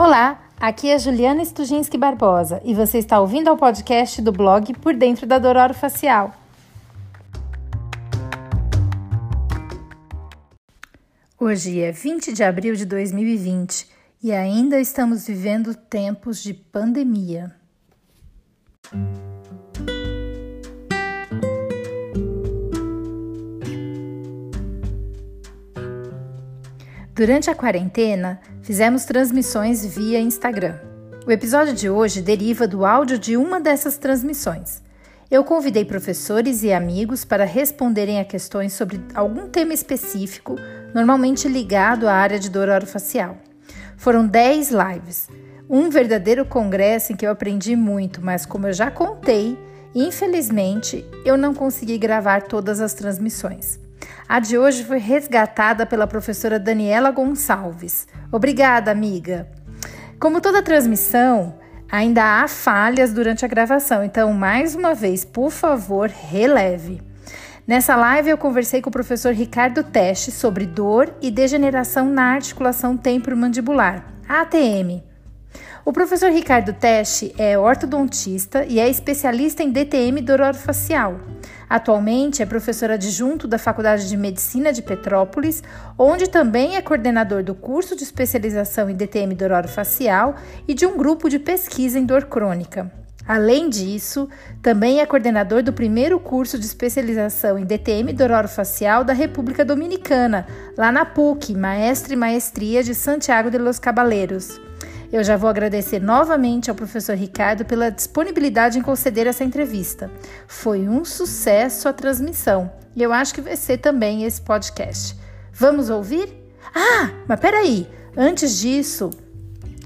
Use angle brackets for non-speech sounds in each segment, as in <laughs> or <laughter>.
Olá, aqui é Juliana Stujinski Barbosa e você está ouvindo ao podcast do blog Por Dentro da Dor Facial. Hoje é 20 de abril de 2020 e ainda estamos vivendo tempos de pandemia. Durante a quarentena, fizemos transmissões via Instagram. O episódio de hoje deriva do áudio de uma dessas transmissões. Eu convidei professores e amigos para responderem a questões sobre algum tema específico, normalmente ligado à área de dor orofacial. Foram 10 lives, um verdadeiro congresso em que eu aprendi muito, mas como eu já contei, infelizmente eu não consegui gravar todas as transmissões. A de hoje foi resgatada pela professora Daniela Gonçalves. Obrigada, amiga. Como toda transmissão, ainda há falhas durante a gravação, então, mais uma vez, por favor, releve. Nessa live, eu conversei com o professor Ricardo Teste sobre dor e degeneração na articulação temporomandibular, ATM. O professor Ricardo Teste é ortodontista e é especialista em DTM dor. Atualmente é professor adjunto da Faculdade de Medicina de Petrópolis, onde também é coordenador do curso de especialização em DTM dor e de um grupo de pesquisa em dor crônica. Além disso, também é coordenador do primeiro curso de especialização em DTM dor facial da República Dominicana, lá na PUC, Maestre e Maestria de Santiago de los Caballeros. Eu já vou agradecer novamente ao professor Ricardo pela disponibilidade em conceder essa entrevista. Foi um sucesso a transmissão e eu acho que vai ser também esse podcast. Vamos ouvir? Ah, mas peraí! Antes disso,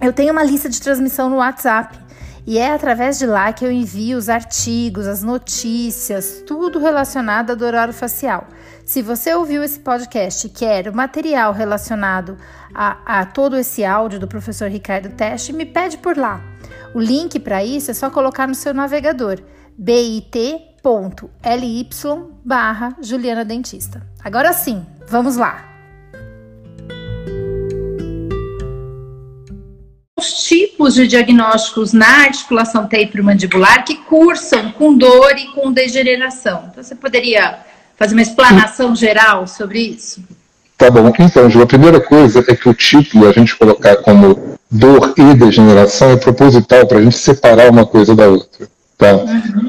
eu tenho uma lista de transmissão no WhatsApp. E é através de lá que eu envio os artigos, as notícias, tudo relacionado à dor facial. Se você ouviu esse podcast e quer o material relacionado a, a todo esse áudio do professor Ricardo Teste, me pede por lá. O link para isso é só colocar no seu navegador bit.ly barra Juliana Dentista. Agora sim, vamos lá! Os tipos de diagnósticos na articulação temporomandibular que cursam com dor e com degeneração. Então, você poderia fazer uma explanação geral sobre isso? Tá bom. Então, Ju, a primeira coisa é que o título, a gente colocar como dor e degeneração, é proposital para a gente separar uma coisa da outra. Tá? Uhum.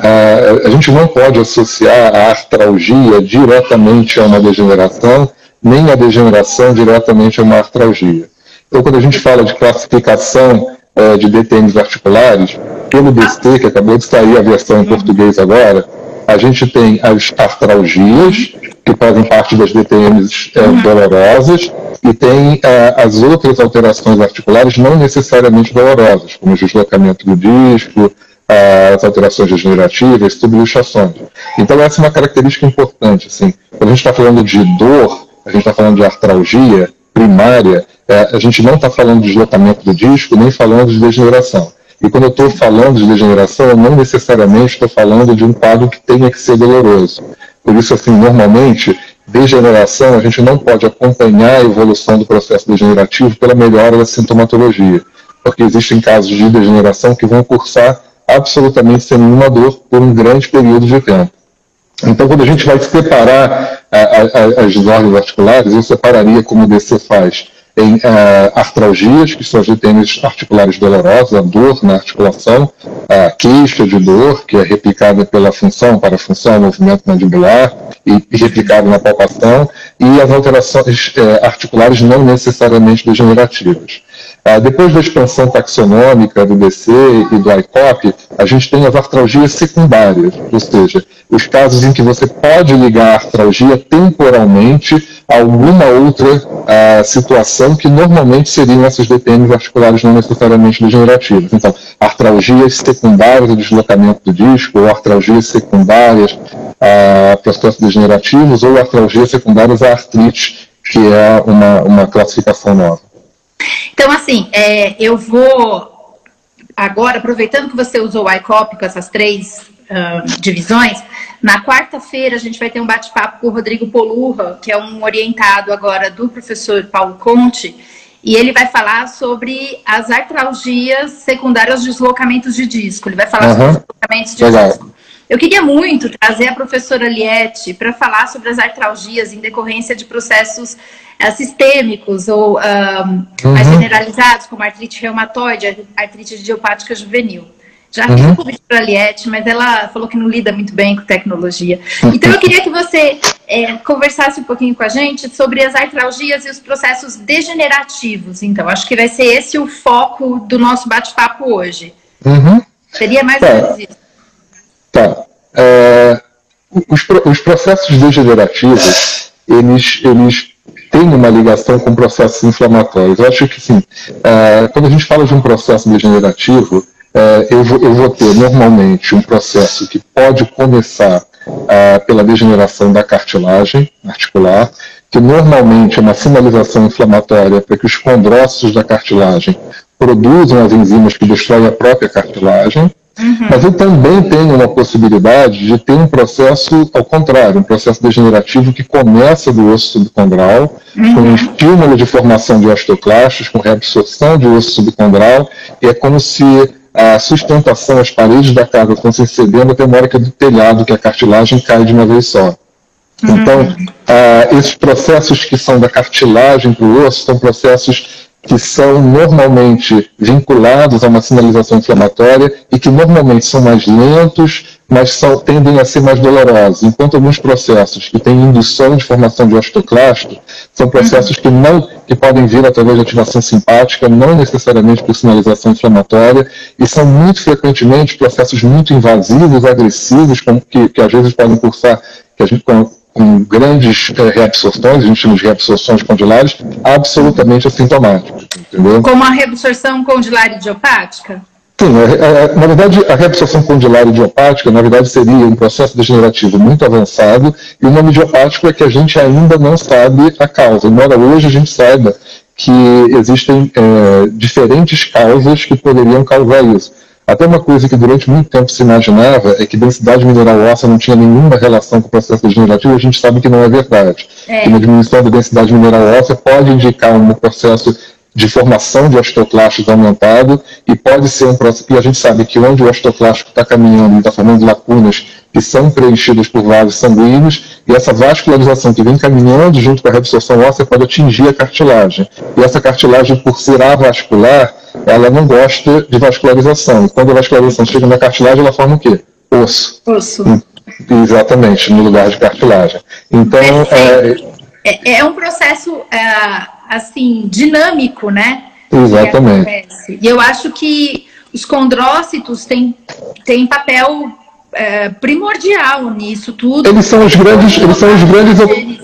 a gente não pode associar a artralgia diretamente a uma degeneração, nem a degeneração diretamente a uma artralgia. Então, quando a gente fala de classificação é, de DTMs articulares, pelo DST, que acabou de sair a versão em português agora, a gente tem as artralgias, que fazem parte das DTMs é, uhum. dolorosas, e tem é, as outras alterações articulares não necessariamente dolorosas, como o deslocamento do disco, as alterações degenerativas, subluxações. Então essa é uma característica importante. Assim, quando a gente está falando de dor, a gente está falando de artralgia primária, é, a gente não está falando de deslocamento do disco, nem falando de degeneração. E quando eu estou falando de degeneração, eu não necessariamente estou falando de um quadro que tenha que ser doloroso. Por isso, assim, normalmente, degeneração, a gente não pode acompanhar a evolução do processo degenerativo pela melhora da sintomatologia, porque existem casos de degeneração que vão cursar absolutamente sem nenhuma dor por um grande período de tempo. Então, quando a gente vai separar a, a, as ordens articulares, eu separaria como o DC faz em uh, artralgias, que são as DTMs articulares dolorosas, a dor na articulação, a queixa de dor, que é replicada pela função, para a função, movimento mandibular, e, e replicada na palpação, e as alterações uh, articulares não necessariamente degenerativas. Uh, depois da expansão taxonômica do DC e do ICOP, a gente tem as artralgias secundárias, ou seja, os casos em que você pode ligar a artralgia temporalmente a alguma outra uh, situação que normalmente seriam essas DTMs articulares não necessariamente degenerativas. Então, artralgias secundárias ao deslocamento do disco, ou artralgias secundárias a processos degenerativos, ou artralgias secundárias à artrite, que é uma, uma classificação nova. Então, assim, é, eu vou agora, aproveitando que você usou o ICOP com essas três uh, divisões, na quarta-feira a gente vai ter um bate-papo com o Rodrigo Polurra, que é um orientado agora do professor Paulo Conte, e ele vai falar sobre as artralgias secundárias aos deslocamentos de disco. Ele vai falar uhum. sobre os deslocamentos de Legal. disco. Eu queria muito trazer a professora Liette para falar sobre as artralgias em decorrência de processos uh, sistêmicos ou uh, uhum. mais generalizados, como artrite reumatoide, artrite idiopática juvenil. Já fiz uhum. convite para a Liette, mas ela falou que não lida muito bem com tecnologia. Então eu queria que você é, conversasse um pouquinho com a gente sobre as artralgias e os processos degenerativos. Então, acho que vai ser esse o foco do nosso bate-papo hoje. Uhum. Seria mais ou tá. menos isso. Tá. É, os, os, processos degenerativos, eles, eles têm uma ligação com processos inflamatórios. Eu acho que, sim, é, quando a gente fala de um processo degenerativo, é, eu, eu vou ter normalmente um processo que pode começar é, pela degeneração da cartilagem articular, que normalmente é uma sinalização inflamatória para que os condrócitos da cartilagem produzam as enzimas que destroem a própria cartilagem. Uhum. Mas eu também tenho uma possibilidade de ter um processo ao contrário, um processo degenerativo que começa do osso subcondral, uhum. com um estímulo de formação de osteoclastos, com reabsorção de osso subcondral, e é como se a sustentação, as paredes da casa estão se cedendo até uma hora que é do telhado, que a cartilagem cai de uma vez só. Uhum. Então, ah, esses processos que são da cartilagem para o osso são processos que são normalmente vinculados a uma sinalização inflamatória e que normalmente são mais lentos, mas são, tendem a ser mais dolorosos. Enquanto alguns processos que têm indução de formação de osteoclasto são processos que não que podem vir através de ativação simpática, não necessariamente por sinalização inflamatória, e são muito frequentemente processos muito invasivos, agressivos, como que, que às vezes podem cursar, que a gente com grandes é, reabsorções, a gente chama de reabsorções condilares, absolutamente assintomáticas, entendeu? Como a reabsorção condilar idiopática? Sim, na verdade, a reabsorção condilar idiopática, na verdade, seria um processo degenerativo muito avançado, e o nome idiopático é que a gente ainda não sabe a causa, embora hoje a gente saiba que existem é, diferentes causas que poderiam causar isso. Até uma coisa que durante muito tempo se imaginava é que densidade mineral óssea não tinha nenhuma relação com o processo degenerativo, a gente sabe que não é verdade. É. Uma diminuição da densidade mineral óssea pode indicar um processo de formação de osteoclastos aumentado e pode ser um processo, e a gente sabe que onde o osteoclástico está caminhando e está formando lacunas que são preenchidas por vasos sanguíneos, e essa vascularização que vem caminhando junto com a reabsorção óssea pode atingir a cartilagem. E essa cartilagem, por ser avascular, ela não gosta de vascularização. Quando a vascularização chega na cartilagem, ela forma o quê? Osso. Osso. Exatamente, no lugar de cartilagem. Então, é, é, é um processo, é, assim, dinâmico, né? Exatamente. E eu acho que os condrócitos têm, têm papel é, primordial nisso tudo. Eles são os grandes, eles são os grandes,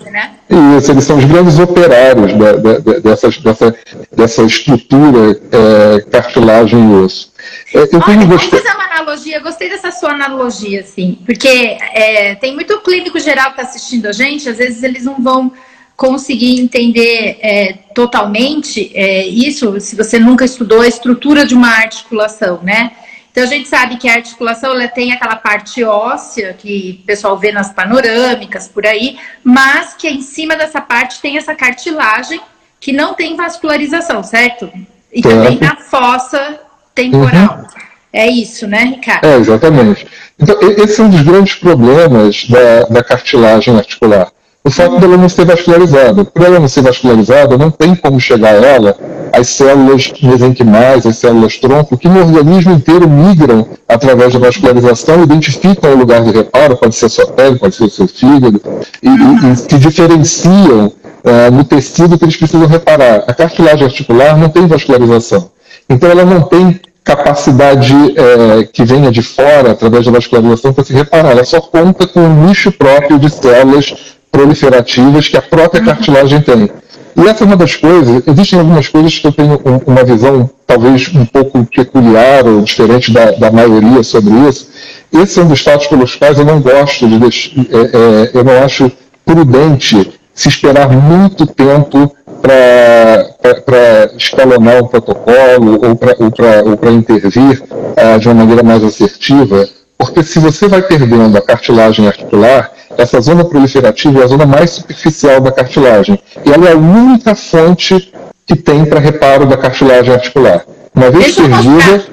né? isso, eles são os grandes operários da, da, dessa, dessa, dessa estrutura é, cartilagem e osso. É, eu Olha, vamos fazer uma analogia, gostei dessa sua analogia, assim, porque é, tem muito clínico geral que está assistindo a gente, às vezes eles não vão conseguir entender é, totalmente é, isso se você nunca estudou a estrutura de uma articulação, né? Então a gente sabe que a articulação ela tem aquela parte óssea que o pessoal vê nas panorâmicas por aí, mas que em cima dessa parte tem essa cartilagem que não tem vascularização, certo? E também na fossa temporal. Uhum. É isso, né, Ricardo? É, exatamente. Então, esse é um dos grandes problemas da, da cartilagem articular o fato dela não ser vascularizada. Por ela não ser vascularizada, não tem como chegar a ela as células mesenquimais, as células tronco, que no organismo inteiro migram através da vascularização, identificam o lugar de reparo, pode ser a sua pele, pode ser o seu fígado, e, e, e se diferenciam uh, no tecido que eles precisam reparar. A cartilagem articular não tem vascularização. Então ela não tem capacidade é, que venha de fora, através da vascularização, para se reparar. Ela só conta com um nicho próprio de células proliferativas que a própria cartilagem tem. E essa é uma das coisas, existem algumas coisas que eu tenho uma visão talvez um pouco peculiar ou diferente da, da maioria sobre isso. Esse é um dos fatos pelos quais eu não gosto de deixar, é, é, eu não acho prudente se esperar muito tempo para escalonar um protocolo ou para intervir uh, de uma maneira mais assertiva, porque se você vai perdendo a cartilagem articular, essa zona proliferativa é a zona mais superficial da cartilagem. E ela é a única fonte que tem para reparo da cartilagem articular. Uma vez Deixa perdida.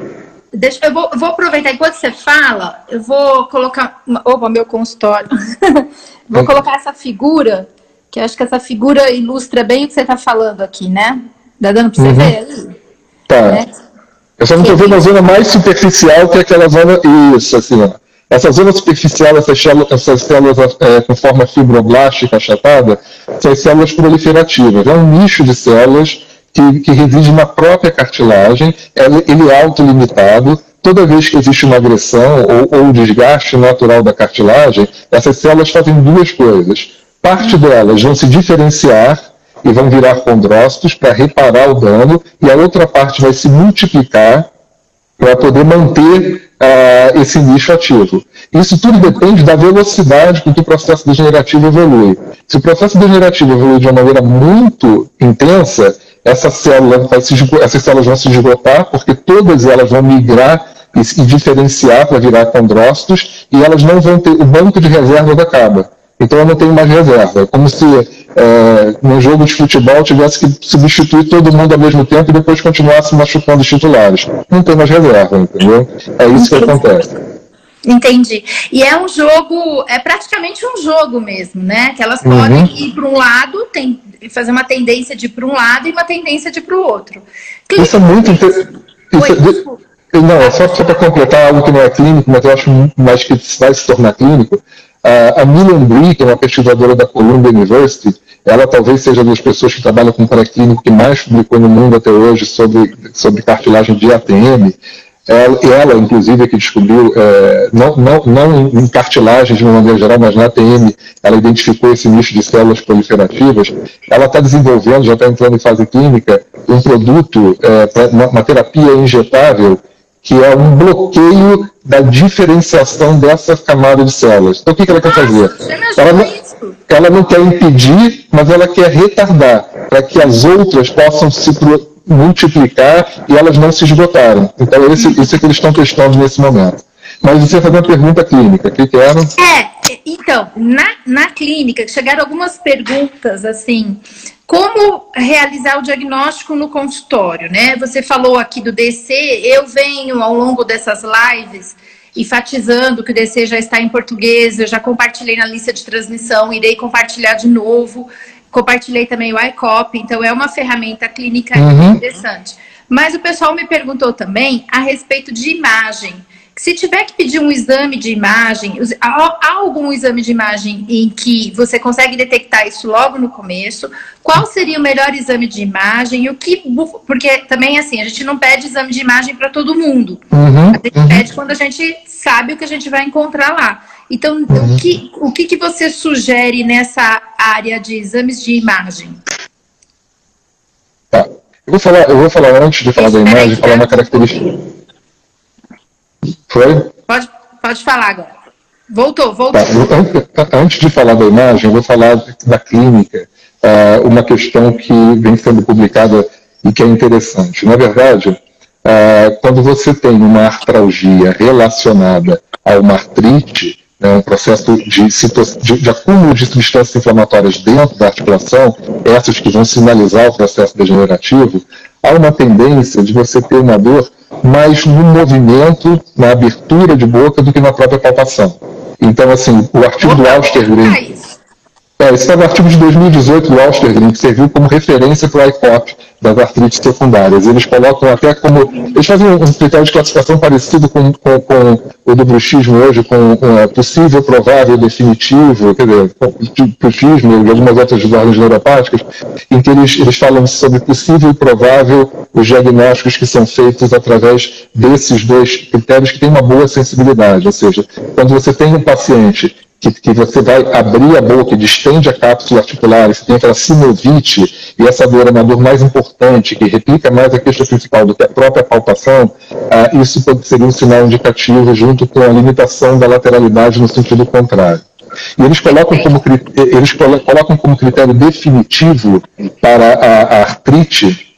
Deixa, eu vou, vou, aproveitar enquanto você fala, eu vou colocar. Opa, meu consultório. <laughs> vou colocar essa figura, que acho que essa figura ilustra bem o que você está falando aqui, né? Tá dando para você uhum. ver? Tá. Né? Eu só não estou vendo a zona mais superficial, que é aquela zona. Isso, assim, ó. Essa zona superficial, essas células, essas células é, com forma fibroblástica achatada, são as células proliferativas. É um nicho de células que, que reside na própria cartilagem, ele é autolimitado. Toda vez que existe uma agressão ou, ou um desgaste natural da cartilagem, essas células fazem duas coisas. Parte delas vão se diferenciar e vão virar condrócitos para reparar o dano, e a outra parte vai se multiplicar para poder manter uh, esse nicho ativo. Isso tudo depende da velocidade com que o processo degenerativo evolui. Se o processo degenerativo evolui de uma maneira muito intensa, essa célula vai se, essas células vão se esgotar, porque todas elas vão migrar e, e diferenciar para virar condrócitos, e elas não vão ter, o banco de reserva acaba. Então eu não tenho mais reserva. É como se é, num jogo de futebol tivesse que substituir todo mundo ao mesmo tempo e depois continuasse machucando os titulares. Não tem mais reserva, entendeu? É isso que acontece. Entendi. E é um jogo, é praticamente um jogo mesmo, né? Que elas uhum. podem ir para um lado, tem, fazer uma tendência de ir para um lado e uma tendência de ir para o outro. Isso é muito interessante. É, não, é só, só para completar algo que não é clínico, mas eu acho mais que vai se tornar clínico. A, Milan Brie, que é uma pesquisadora da Columbia University, ela talvez seja das pessoas que trabalham com pré-clínico que mais publicou no mundo até hoje sobre, sobre cartilagem de ATM. Ela, ela inclusive, é que descobriu, é, não, não, não em cartilagem de uma maneira geral, mas na ATM, ela identificou esse nicho de células proliferativas. Ela está desenvolvendo, já está entrando em fase clínica, um produto, é, uma, uma terapia injetável que é um bloqueio da diferenciação dessa camada de células. Então, o que, que ela quer fazer? Ela não, ela não quer impedir, mas ela quer retardar, para que as outras possam se multiplicar e elas não se esgotarem. Então, esse, isso é que eles estão testando nesse momento. Mas você fazer uma pergunta clínica, o que, que era? É, então, na, na clínica, chegaram algumas perguntas assim como realizar o diagnóstico no consultório, né? Você falou aqui do DC, eu venho ao longo dessas lives enfatizando que o DC já está em português, eu já compartilhei na lista de transmissão, irei compartilhar de novo. Compartilhei também o iCop, então é uma ferramenta clínica uhum. interessante. Mas o pessoal me perguntou também a respeito de imagem se tiver que pedir um exame de imagem, há algum exame de imagem em que você consegue detectar isso logo no começo? Qual seria o melhor exame de imagem? O que, porque também assim, a gente não pede exame de imagem para todo mundo. Uhum, a gente uhum. pede quando a gente sabe o que a gente vai encontrar lá. Então, uhum. o, que, o que, que você sugere nessa área de exames de imagem? Tá. Eu vou falar, eu vou falar antes de falar da imagem, falar uma característica. Foi? Pode, pode falar agora. Voltou, voltou. Tá, antes de falar da imagem, eu vou falar da clínica, uh, uma questão que vem sendo publicada e que é interessante. Na verdade, uh, quando você tem uma artralgia relacionada a uma artrite, né, um processo de, de, de, acúmulo de substâncias inflamatórias dentro da articulação, essas que vão sinalizar o processo degenerativo, há uma tendência de você ter uma dor mais no movimento, na abertura de boca, do que na própria palpação. Então, assim, o artigo do Austergreen... É, esse o artigo de 2018 do Austergreen, que serviu como referência para o ICOP das artrites secundárias. Eles colocam até como. Eles fazem um critério de classificação parecido com, com, com o do bruxismo hoje, com, com é, possível, provável, definitivo, quer dizer, de bruxismo e algumas outras ordens neuropáticas, em que eles, eles falam sobre possível e provável os diagnósticos que são feitos através desses dois critérios que têm uma boa sensibilidade. Ou seja, quando você tem um paciente que, que, você vai abrir a boca distende a cápsula articular, você tem aquela sinovite, e essa dor é uma dor mais importante, que replica mais a queixa principal do que a própria palpação, ah, isso pode ser um sinal indicativo junto com a limitação da lateralidade no sentido contrário. E eles colocam como, eles colocam como critério definitivo para a, a artrite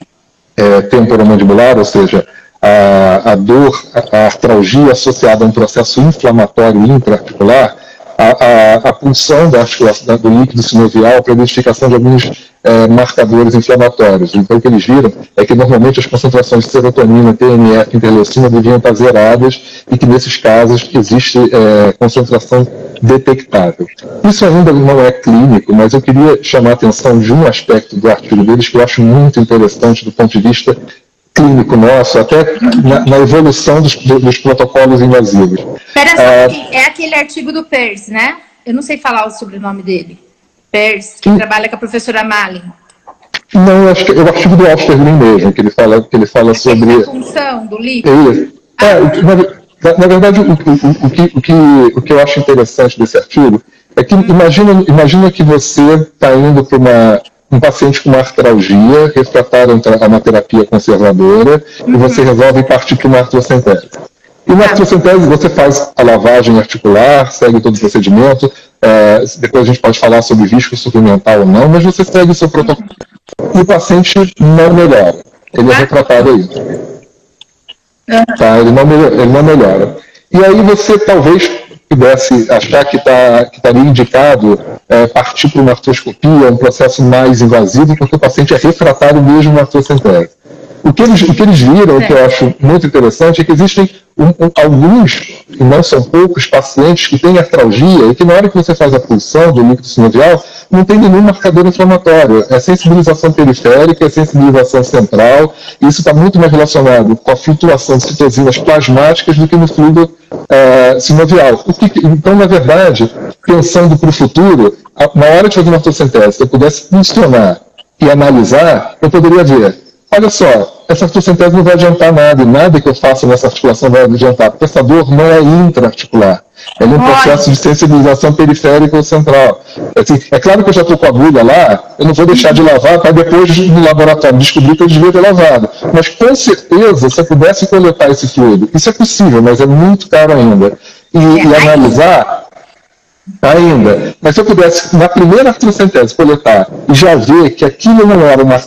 é, temporomandibular, ou seja, a, a dor, a artralgia associada a um processo inflamatório intraarticular, a, a, a da do líquido sinovial para identificação de alguns é, marcadores inflamatórios. Então, o que eles viram é que normalmente as concentrações de serotonina, TNF, interleucina deviam estar zeradas e que nesses casos existe é, concentração detectável. Isso ainda não é clínico, mas eu queria chamar a atenção de um aspecto do artigo deles que eu acho muito interessante do ponto de vista clínico nosso, até na, na evolução dos, dos, protocolos invasivos. Pera é, é aquele artigo do PERS, né? Eu não sei falar o sobrenome dele. PERS, que, que trabalha com a professora Malin. Não, eu acho que é o artigo do Osterlin mesmo, que ele fala, que ele fala sobre. A função do líquido. É, é na, na, verdade, o, o, o, que, o, que, o que eu acho interessante desse artigo é que imagina, imagina que você está indo para uma um paciente com uma artralgia, refrataram a uma terapia conservadora, uhum. e você resolve partir para uma artrocentese. E na artrocentese você faz a lavagem articular, segue todo o procedimento, é, depois a gente pode falar sobre risco suplementar ou não, mas você segue o seu protocolo. E o paciente não melhora. Ele é retratado aí. Tá, ele, não melhora, ele não melhora. E aí você talvez pudesse achar que, tá, que estaria indicado é, partir para uma artroscopia, um processo mais invasivo, porque o paciente é refratário mesmo na artrocentese. O que eles, o que eles viram, o que eu acho muito interessante, é que existem um, um, alguns, e não são poucos, pacientes que têm artralgia e que na hora que você faz a pulsão do líquido sinovial, não tem nenhum marcador inflamatório. É sensibilização periférica, é sensibilização central, e isso está muito mais relacionado com a flutuação de citosinas plasmáticas do que no fluido é, sinovial. Que, então, na verdade, pensando para o futuro, na hora de fazer uma fotossintese, se eu pudesse funcionar e analisar, eu poderia ver olha só, essa artrocentese não vai adiantar nada, e nada que eu faça nessa articulação vai adiantar, porque essa dor não é intra-articular. Ela é um processo de sensibilização periférica ou central. Assim, é claro que eu já estou com a agulha lá, eu não vou deixar de lavar para depois no laboratório descobrir que eu devia ter lavado. Mas com certeza, se eu pudesse coletar esse fluido, isso é possível, mas é muito caro ainda, e, e analisar, ainda. Mas se eu pudesse, na primeira artrocentese, coletar e já ver que aquilo não era uma,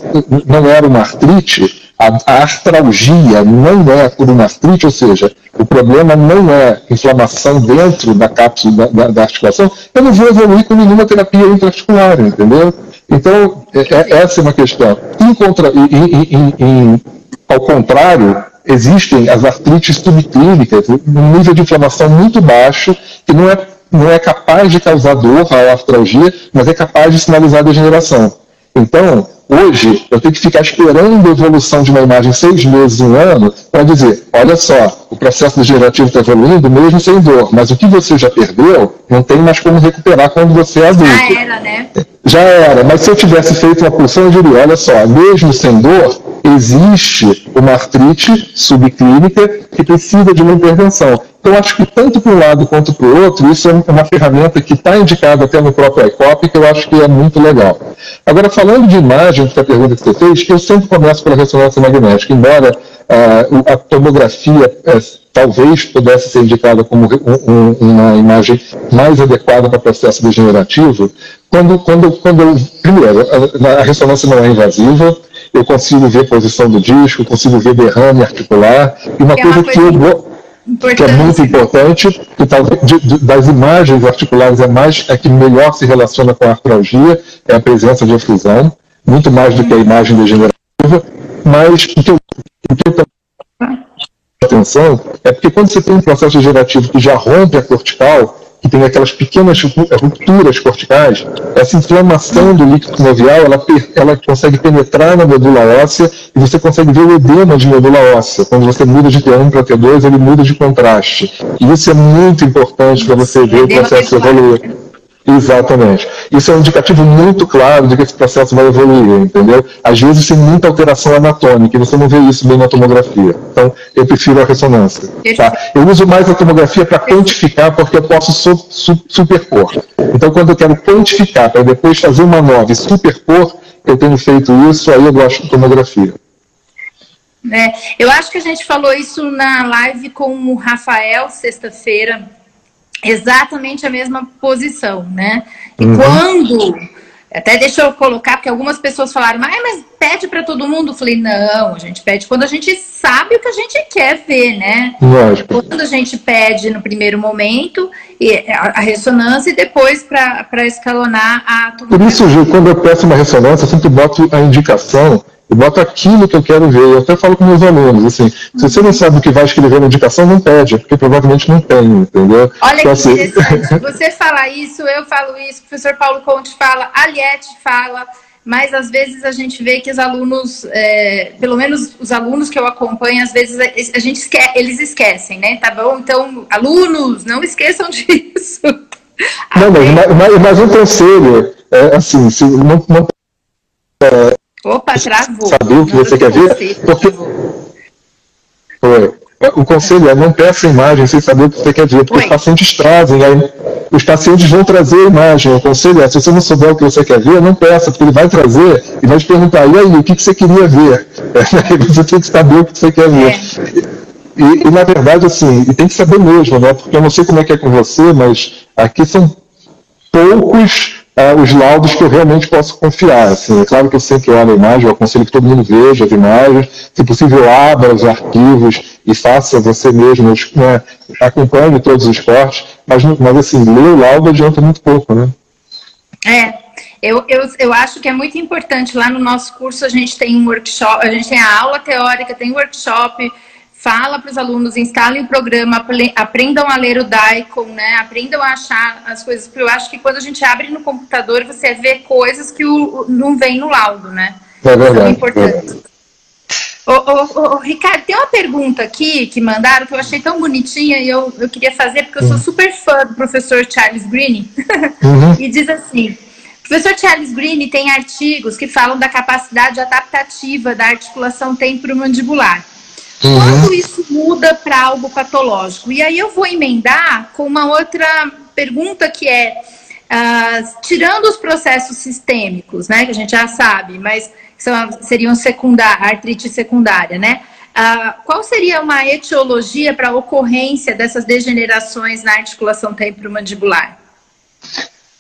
não era uma artrite, a, a artralgia não é por uma artrite, ou seja, o problema não é inflamação dentro da cápsula da, da, da articulação, eu não vou evoluir com nenhuma terapia intraarticular, entendeu? Então, é, é, essa é uma questão. Em contra, em, em, ao contrário, existem as artrites subclínicas, um nível de inflamação muito baixo, que não é não é capaz de causar dor a artralgia, mas é capaz de sinalizar degeneração. Então, hoje, eu tenho que ficar esperando a evolução de uma imagem seis meses, um ano, para dizer, olha só, o processo degenerativo está evoluindo mesmo sem dor, mas o que você já perdeu, não tem mais como recuperar quando você é adulto. Já era, né? Já era, mas se eu tivesse feito uma pulsão, eu diria, olha só, mesmo sem dor, existe uma artrite subclínica que precisa de uma intervenção. Então, acho que tanto para um lado quanto para o outro, isso é uma ferramenta que está indicada até no próprio ICOP, que eu acho que é muito legal. Agora, falando de imagem, que é a pergunta que você fez, eu sempre começo pela ressonância magnética, embora uh, a tomografia uh, talvez pudesse ser indicada como um, um, uma imagem mais adequada para o processo degenerativo, quando, quando, quando primeiro, a, a ressonância não é invasiva, eu consigo ver a posição do disco, consigo ver derrame articular, e uma, é coisa, uma coisa que eu que é muito importante, que talvez das imagens articulares é mais é que melhor se relaciona com a artralgia, é a presença de efusão, muito mais do que a imagem degenerativa, mas o que eu, o que eu atenção é porque quando você tem um processo degenerativo que já rompe a cortical, que tem aquelas pequenas rupturas corticais, essa inflamação do líquido sinovial, ela, ela consegue penetrar na medula óssea e você consegue ver o edema de medula óssea. Quando você muda de T1 para T2, ele muda de contraste. E isso é muito importante para você ver o processo evoluir. Exatamente. Isso é um indicativo muito claro de que esse processo vai evoluir, entendeu? Às vezes tem muita alteração anatômica e você não vê isso bem na tomografia. Então, eu prefiro a ressonância. Tá? Eu uso mais a tomografia para quantificar, porque eu posso su su superpor. Então, quando eu quero quantificar para depois fazer uma nova e superpor, eu tenho feito isso, aí eu gosto de tomografia. É, eu acho que a gente falou isso na live com o Rafael, sexta-feira, exatamente a mesma posição, né? E uhum. quando até deixa eu colocar, porque algumas pessoas falaram, mas, mas pede para todo mundo. Eu falei, não, a gente pede quando a gente sabe o que a gente quer ver, né? Lógico. Quando a gente pede no primeiro momento a, a ressonância e depois para escalonar a Por isso, Gil, quando eu peço uma ressonância, eu sempre boto a indicação eu boto aquilo que eu quero ver. Eu até falo com meus alunos, assim, se você não sabe o que vai escrever na indicação, não pede, porque provavelmente não tem, entendeu? Olha então, que assim... interessante. <laughs> Você fala isso, eu falo isso, o professor Paulo Conte fala, a Liette fala, mas às vezes a gente vê que os alunos, é, pelo menos os alunos que eu acompanho, às vezes a gente esque eles esquecem, né? Tá bom? Então, alunos, não esqueçam <laughs> disso. Não, mas, mas, mas um conselho, é, assim, se não, não Opa, travou. Saber o que você quer ver? Porque... Foi. O conselho é não peça imagem sem saber o que você quer ver, porque Oi. os pacientes trazem, aí os pacientes vão trazer a imagem. O conselho é, se você não souber o que você quer ver, não peça, porque ele vai trazer e vai te perguntar, e aí, o que, que você queria ver? <laughs> É, você tem que saber o que você quer ver. É. E, e, na verdade, assim, e tem que saber mesmo, né? Porque eu não sei como é que é com você, mas aqui são poucos é, os laudos que eu realmente posso confiar. Assim, é claro que eu sempre olho a imagem, eu aconselho que todo mundo veja as imagens, se possível abra os arquivos e faça você mesmo, né, acompanhe todos os cortes, mas, mas assim, ler o laudo adianta muito pouco, né? É, eu, eu, eu acho que é muito importante, lá no nosso curso a gente tem um workshop, a gente tem a aula teórica, tem workshop, fala para os alunos, instalem o programa, aprendam a ler o Daikon, né? Aprendam a achar as coisas, porque eu acho que quando a gente abre no computador, você vê coisas que o, não vem no laudo, né? É verdade. São importantes. Ô, ô, ô, Ricardo, tem uma pergunta aqui que mandaram que eu achei tão bonitinha e eu, eu queria fazer porque eu sou uhum. super fã do professor Charles Green. <laughs> Uhum. e diz assim: professor Charles Green tem artigos que falam da capacidade adaptativa da articulação temporomandibular. Uhum. Quando isso muda para algo patológico? E aí eu vou emendar com uma outra pergunta que é, uh, tirando os processos sistêmicos, né, que a gente já sabe, mas são, seriam secundária, artrite secundária, né? Uh, qual seria uma etiologia para a ocorrência dessas degenerações na articulação temporomandibular?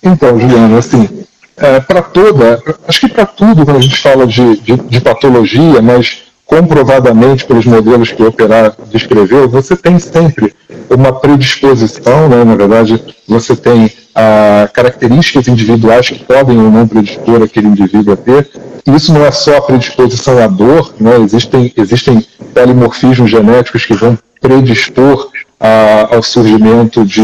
Então, Juliana, assim, é, para toda, acho que para tudo, quando a gente fala de, de, de patologia, mas comprovadamente pelos modelos que o Operar descreveu, você tem sempre uma predisposição, né? na verdade, você tem ah, características individuais que podem ou não predispor aquele indivíduo a ter. Isso não é só a predisposição à dor, né? existem, existem polimorfismos genéticos que vão predispor a, ao surgimento de,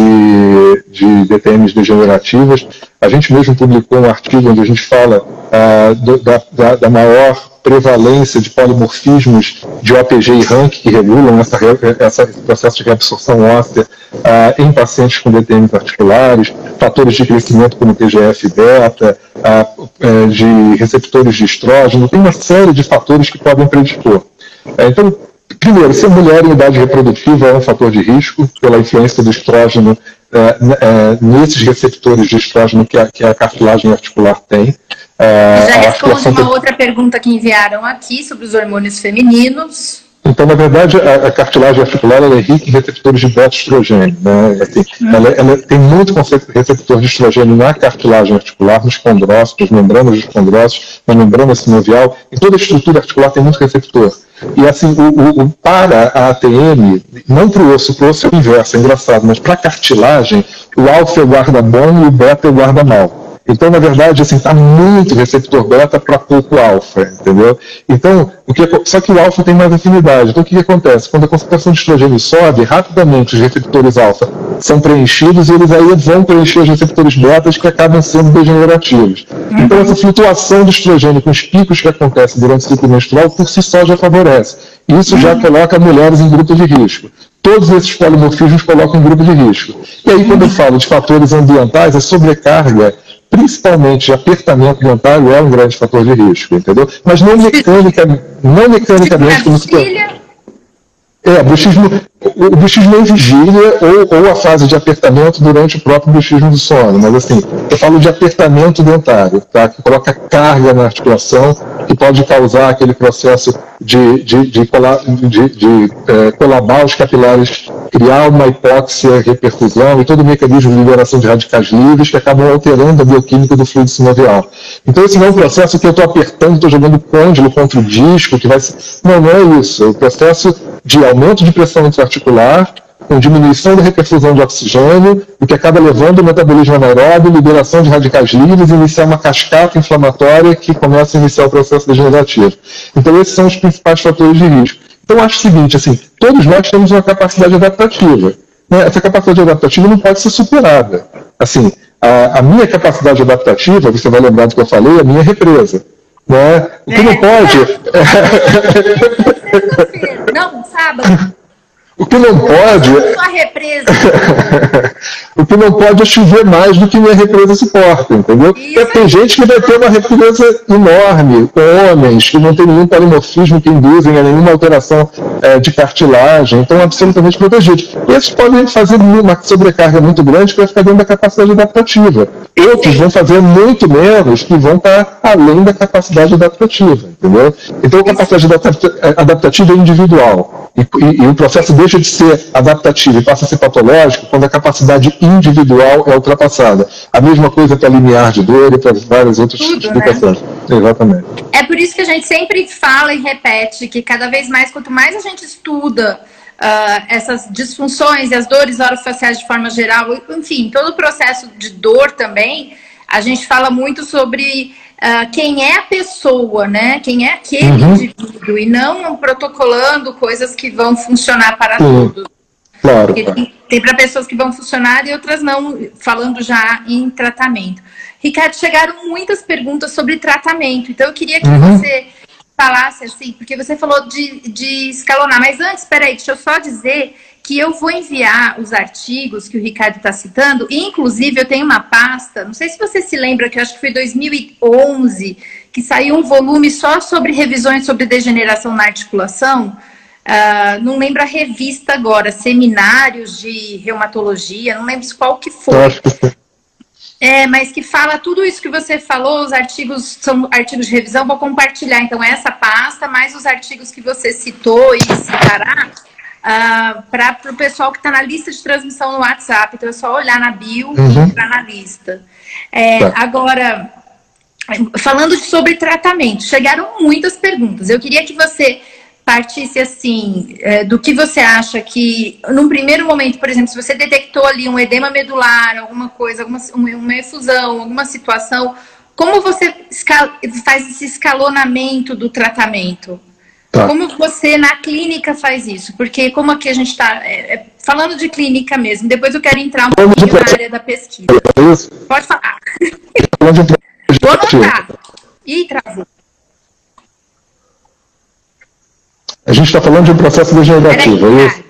de DTMs degenerativas. A gente mesmo publicou um artigo onde a gente fala ah, do, da, da maior prevalência de polimorfismos de OPG e RANC que regulam essa, essa, esse processo de reabsorção óssea uh, em pacientes com DTMs articulares, fatores de crescimento como TGF-beta, uh, uh, de receptores de estrógeno, tem uma série de fatores que podem predispor. É, então, primeiro, ser mulher em idade reprodutiva é um fator de risco pela influência do estrógeno é, é, nesses receptores de estrógeno que a, que a cartilagem articular tem. É, Já responde uma outra pergunta que enviaram aqui sobre os hormônios femininos. Então, na verdade, a, a cartilagem articular é rica em receptores de beta-estrogênio. Né? Assim, hum. ela, ela, tem muito receptor de estrogênio na cartilagem articular, nos condrócitos, membranas dos condrócitos, na membrana sinovial. Em toda a estrutura articular tem muito receptor. E assim, o, o, o para a ATM, não para o osso, para o osso é o inverso, é engraçado, mas para a cartilagem, o alfa é guarda bom e o beta é guarda mal. Então, na verdade, assim, está muito receptor beta para pouco alfa, entendeu? Então, o que, só que o alfa tem mais afinidade. Então, o que, que acontece? Quando a concentração de estrogênio sobe, rapidamente os receptores alfa são preenchidos e eles aí vão preencher os receptores betas que acabam sendo degenerativos. Então, essa flutuação do estrogênio com os picos que acontecem durante o ciclo menstrual, por si só já favorece. Isso já coloca mulheres em grupo de risco. Todos esses polimorfismos colocam em grupo de risco. E aí, quando eu falo de fatores ambientais, a sobrecarga principalmente apertamento dentário é um grande fator de risco, entendeu? Mas não, mecânica, não mecanicamente como se é, bruxismo, o bruxismo em vigília ou, ou a fase de apertamento durante o próprio bruxismo do sono. Mas assim, eu falo de apertamento dentário, tá? que coloca carga na articulação, que pode causar aquele processo de, de, de, de, de é, colabar os capilares criar uma hipóxia, reperfusão e todo o mecanismo de liberação de radicais livres que acabam alterando a bioquímica do fluido sinovial. Então esse não é um processo que eu estou apertando, estou jogando côndilo contra o disco, que vai. Não, não é isso. É o processo de aumento de pressão intraarticular, com diminuição da reperfusão de oxigênio, o que acaba levando ao metabolismo anaeróbio, liberação de radicais livres e iniciar uma cascata inflamatória que começa a iniciar o processo degenerativo. Então, esses são os principais fatores de risco. Então, acho o seguinte, assim, todos nós temos uma capacidade adaptativa. Né? Essa capacidade adaptativa não pode ser superada. Assim, a, a, minha capacidade adaptativa, você vai lembrar do que eu falei, é a minha represa. Né? O que não é. pode... <laughs> <laughs> Não, sábado. O que não pode. <laughs> o que não pode é chover mais do que minha represa suporta, entendeu? Porque tem gente que vai ter uma represa enorme, com homens que não tem nenhum polimorfismo que induzem a nenhuma alteração é, de cartilagem, então absolutamente protegidos. Esses podem fazer uma sobrecarga muito grande que vai ficar dentro da capacidade adaptativa. Outros vão fazer muito menos que vão estar além da capacidade adaptativa, entendeu? Então a capacidade adaptativa é individual. E, e, e o processo de deixa de ser adaptativo e passa a ser patológico quando a capacidade individual é ultrapassada. A mesma coisa para limiar de dor e para várias outras Tudo, explicações. Né? Exatamente. É por isso que a gente sempre fala e repete que cada vez mais, quanto mais a gente estuda Uh, essas disfunções e as dores orofaciais de forma geral, enfim, todo o processo de dor também, a gente fala muito sobre uh, quem é a pessoa, né? Quem é aquele uhum. indivíduo, e não protocolando coisas que vão funcionar para uhum. todos. Claro. Porque tem, tem para pessoas que vão funcionar e outras não, falando já em tratamento. Ricardo, chegaram muitas perguntas sobre tratamento, então eu queria que uhum. você falasse assim, porque você falou de, de escalonar, mas antes, peraí, deixa eu só dizer que eu vou enviar os artigos que o Ricardo está citando, e inclusive eu tenho uma pasta, não sei se você se lembra, que eu acho que foi 2011, que saiu um volume só sobre revisões sobre degeneração na articulação, uh, não lembro a revista agora, Seminários de Reumatologia, não lembro qual que foi. É, mas que fala tudo isso que você falou, os artigos são artigos de revisão, vou compartilhar então essa pasta, mais os artigos que você citou e citará, uh, ah, para o pessoal que está na lista de transmissão no WhatsApp. Então é só olhar na bio uhum. e entrar na lista. É, tá. Agora, falando sobre tratamento, chegaram muitas perguntas. Eu queria que você partisse assim é, do que você acha que, num primeiro momento, por exemplo, se você detectou ali um edema medular, alguma coisa, alguma, uma efusão, alguma situação, como você faz esse escalonamento do tratamento? Tá. Como você na clínica faz isso? Porque como aqui a gente está é, é, falando de clínica mesmo, depois eu quero entrar um pouquinho na área da pesquisa. Pode falar. Vou anotar. Ih, travou. A gente está falando de um processo degenerativo, é isso?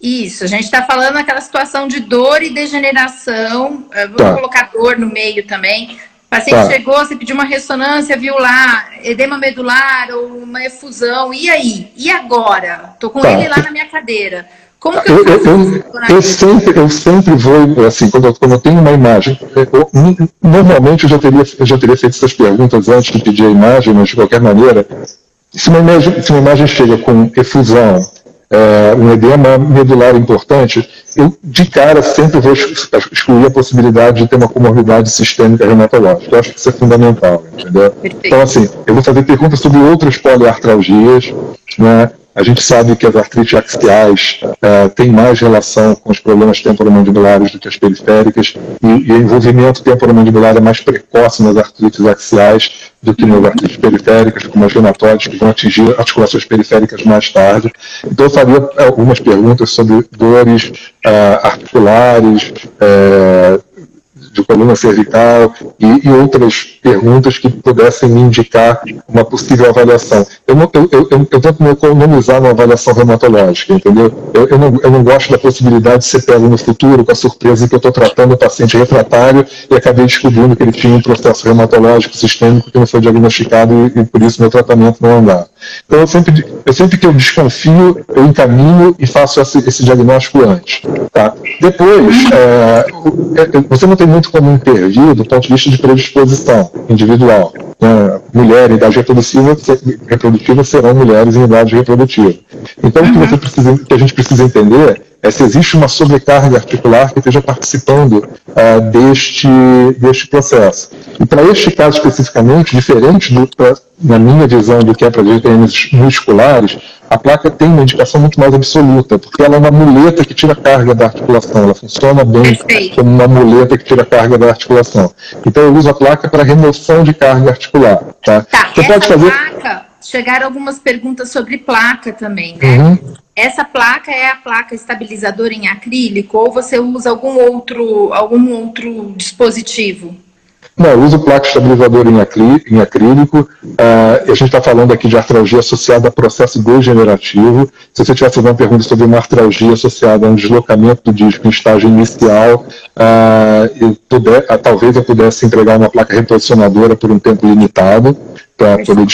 Isso, a gente está falando daquela situação de dor e degeneração. Vou tá. colocar dor no meio também. O paciente tá. chegou, você pediu uma ressonância, viu lá edema medular ou uma efusão. E aí? E agora? Estou com tá. ele lá na minha cadeira. Como que eu, eu, eu, eu, sempre, eu sempre vou, assim, quando eu, quando eu tenho uma imagem, eu, normalmente eu já, teria, eu já teria feito essas perguntas antes de pedir a imagem, mas de qualquer maneira, se uma imagem, se uma imagem chega com efusão, é, um edema medular importante, eu de cara sempre vou excluir a possibilidade de ter uma comorbidade sistêmica reumatológica. Eu acho que isso é fundamental, entendeu? Perfeito. Então, assim, eu vou fazer perguntas sobre outras poliartralgias, né? A gente sabe que as artrites axiais uh, têm mais relação com os problemas temporomandibulares do que as periféricas, e, e o envolvimento temporomandibular é mais precoce nas artrites axiais do que nas artrites periféricas, como as reumatoides, que vão atingir articulações periféricas mais tarde. Então, eu faria algumas perguntas sobre dores uh, articulares, uh, de coluna cervical e, e, outras perguntas que pudessem me indicar uma possível avaliação. Eu, não, eu, eu, eu, tento me economizar uma avaliação reumatológica, entendeu? Eu, eu, não, eu não gosto da possibilidade de ser pego no futuro com a surpresa que eu estou tratando o paciente refratário e acabei descobrindo que ele tinha um processo reumatológico sistêmico que não foi diagnosticado e, e por isso meu tratamento não andava. Então, eu sempre, eu sempre que eu desconfio, eu encaminho e faço esse, esse diagnóstico antes. Tá? Depois, é, você não tem muito muito como intervir do ponto de vista de predisposição individual. Né? Mulher em idade reprodutiva, reprodutiva serão mulheres em idade reprodutiva. Então, o que, você precisa, que a gente precisa entender é se existe uma sobrecarga articular que esteja participando uh, deste, deste processo. E para este caso especificamente, diferente do, pra, na minha visão do que é para GTMs musculares, a placa tem uma indicação muito mais absoluta, porque ela é uma muleta que tira carga da articulação, ela funciona bem como uma muleta que tira carga da articulação. Então eu uso a placa para remoção de carga articular. Tá? tá Você pode fazer... placa, chegaram algumas perguntas sobre placa também, né? Uhum. Essa placa é a placa estabilizadora em acrílico ou você usa algum outro, algum outro dispositivo? Não, eu uso placa estabilizadora em, em acrílico. Uh, a gente está falando aqui de artralgia associada a processo degenerativo. Se você tivesse uma pergunta sobre uma artralgia associada a um deslocamento do disco em estágio inicial, uh, eu puder, uh, talvez eu pudesse entregar uma placa reposicionadora por um tempo limitado para poder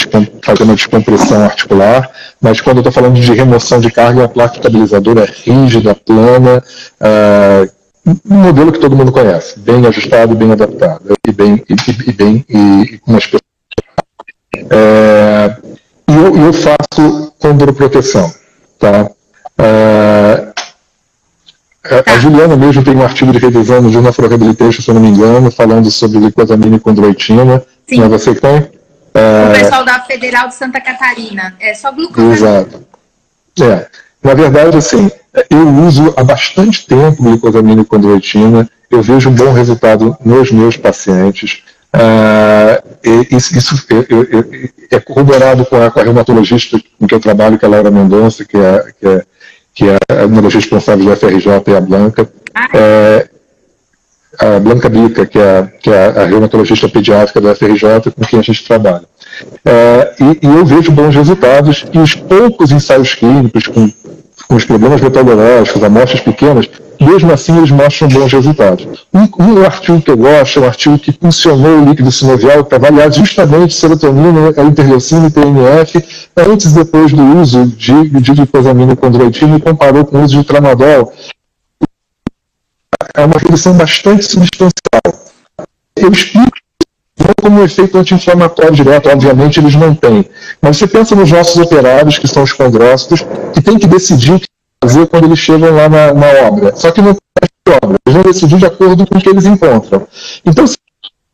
fazer uma descompressão articular, mas quando eu estou falando de remoção de carga, a placa estabilizadora é rígida, plana, uh, um modelo que todo mundo conhece, bem ajustado, bem adaptado e bem e, e bem e, com pessoas. É, e eu, eu faço condroproteção, tá? É, a Juliana mesmo tem um artigo de revisão no Journal for Rehabilitation, se eu não me engano, falando sobre glucosamina e condroitina. Sim. Não é você que tem? É... O pessoal da Federal de Santa Catarina. É só glucosamina. Exato. É. Na verdade, assim, eu uso há bastante tempo glucosamina e condroitina, eu vejo um bom resultado nos meus pacientes. Uh, isso, isso é, é, corroborado com a, com a, reumatologista com que eu trabalho, que é a Laura Mendonça, que é, que é, que é uma das responsáveis da FRJ e a Blanca. É, a Blanca Bica, que é, que é a reumatologista pediátrica da FRJ, com quem a gente trabalha. É, e, e, eu vejo bons resultados, e os poucos ensaios clínicos com com os problemas metodológicos, amostras pequenas, mesmo assim eles mostram bons resultados. Um, um artigo que eu gosto é um artigo que funcionou o líquido sinovial para avaliar justamente serotonina, a interleucina e TNF antes e depois do uso de, de e condroitina e comparou com o uso de tramadol. É uma redução bastante substancial. Eu explico não como um efeito anti-inflamatório direto, obviamente eles não têm. Mas você pensa nos nossos operários, que são os condrócitos, que têm que decidir o que fazer quando eles chegam lá na, na obra. Só que não tem obra, eles vão decidir de acordo com o que eles encontram. Então, se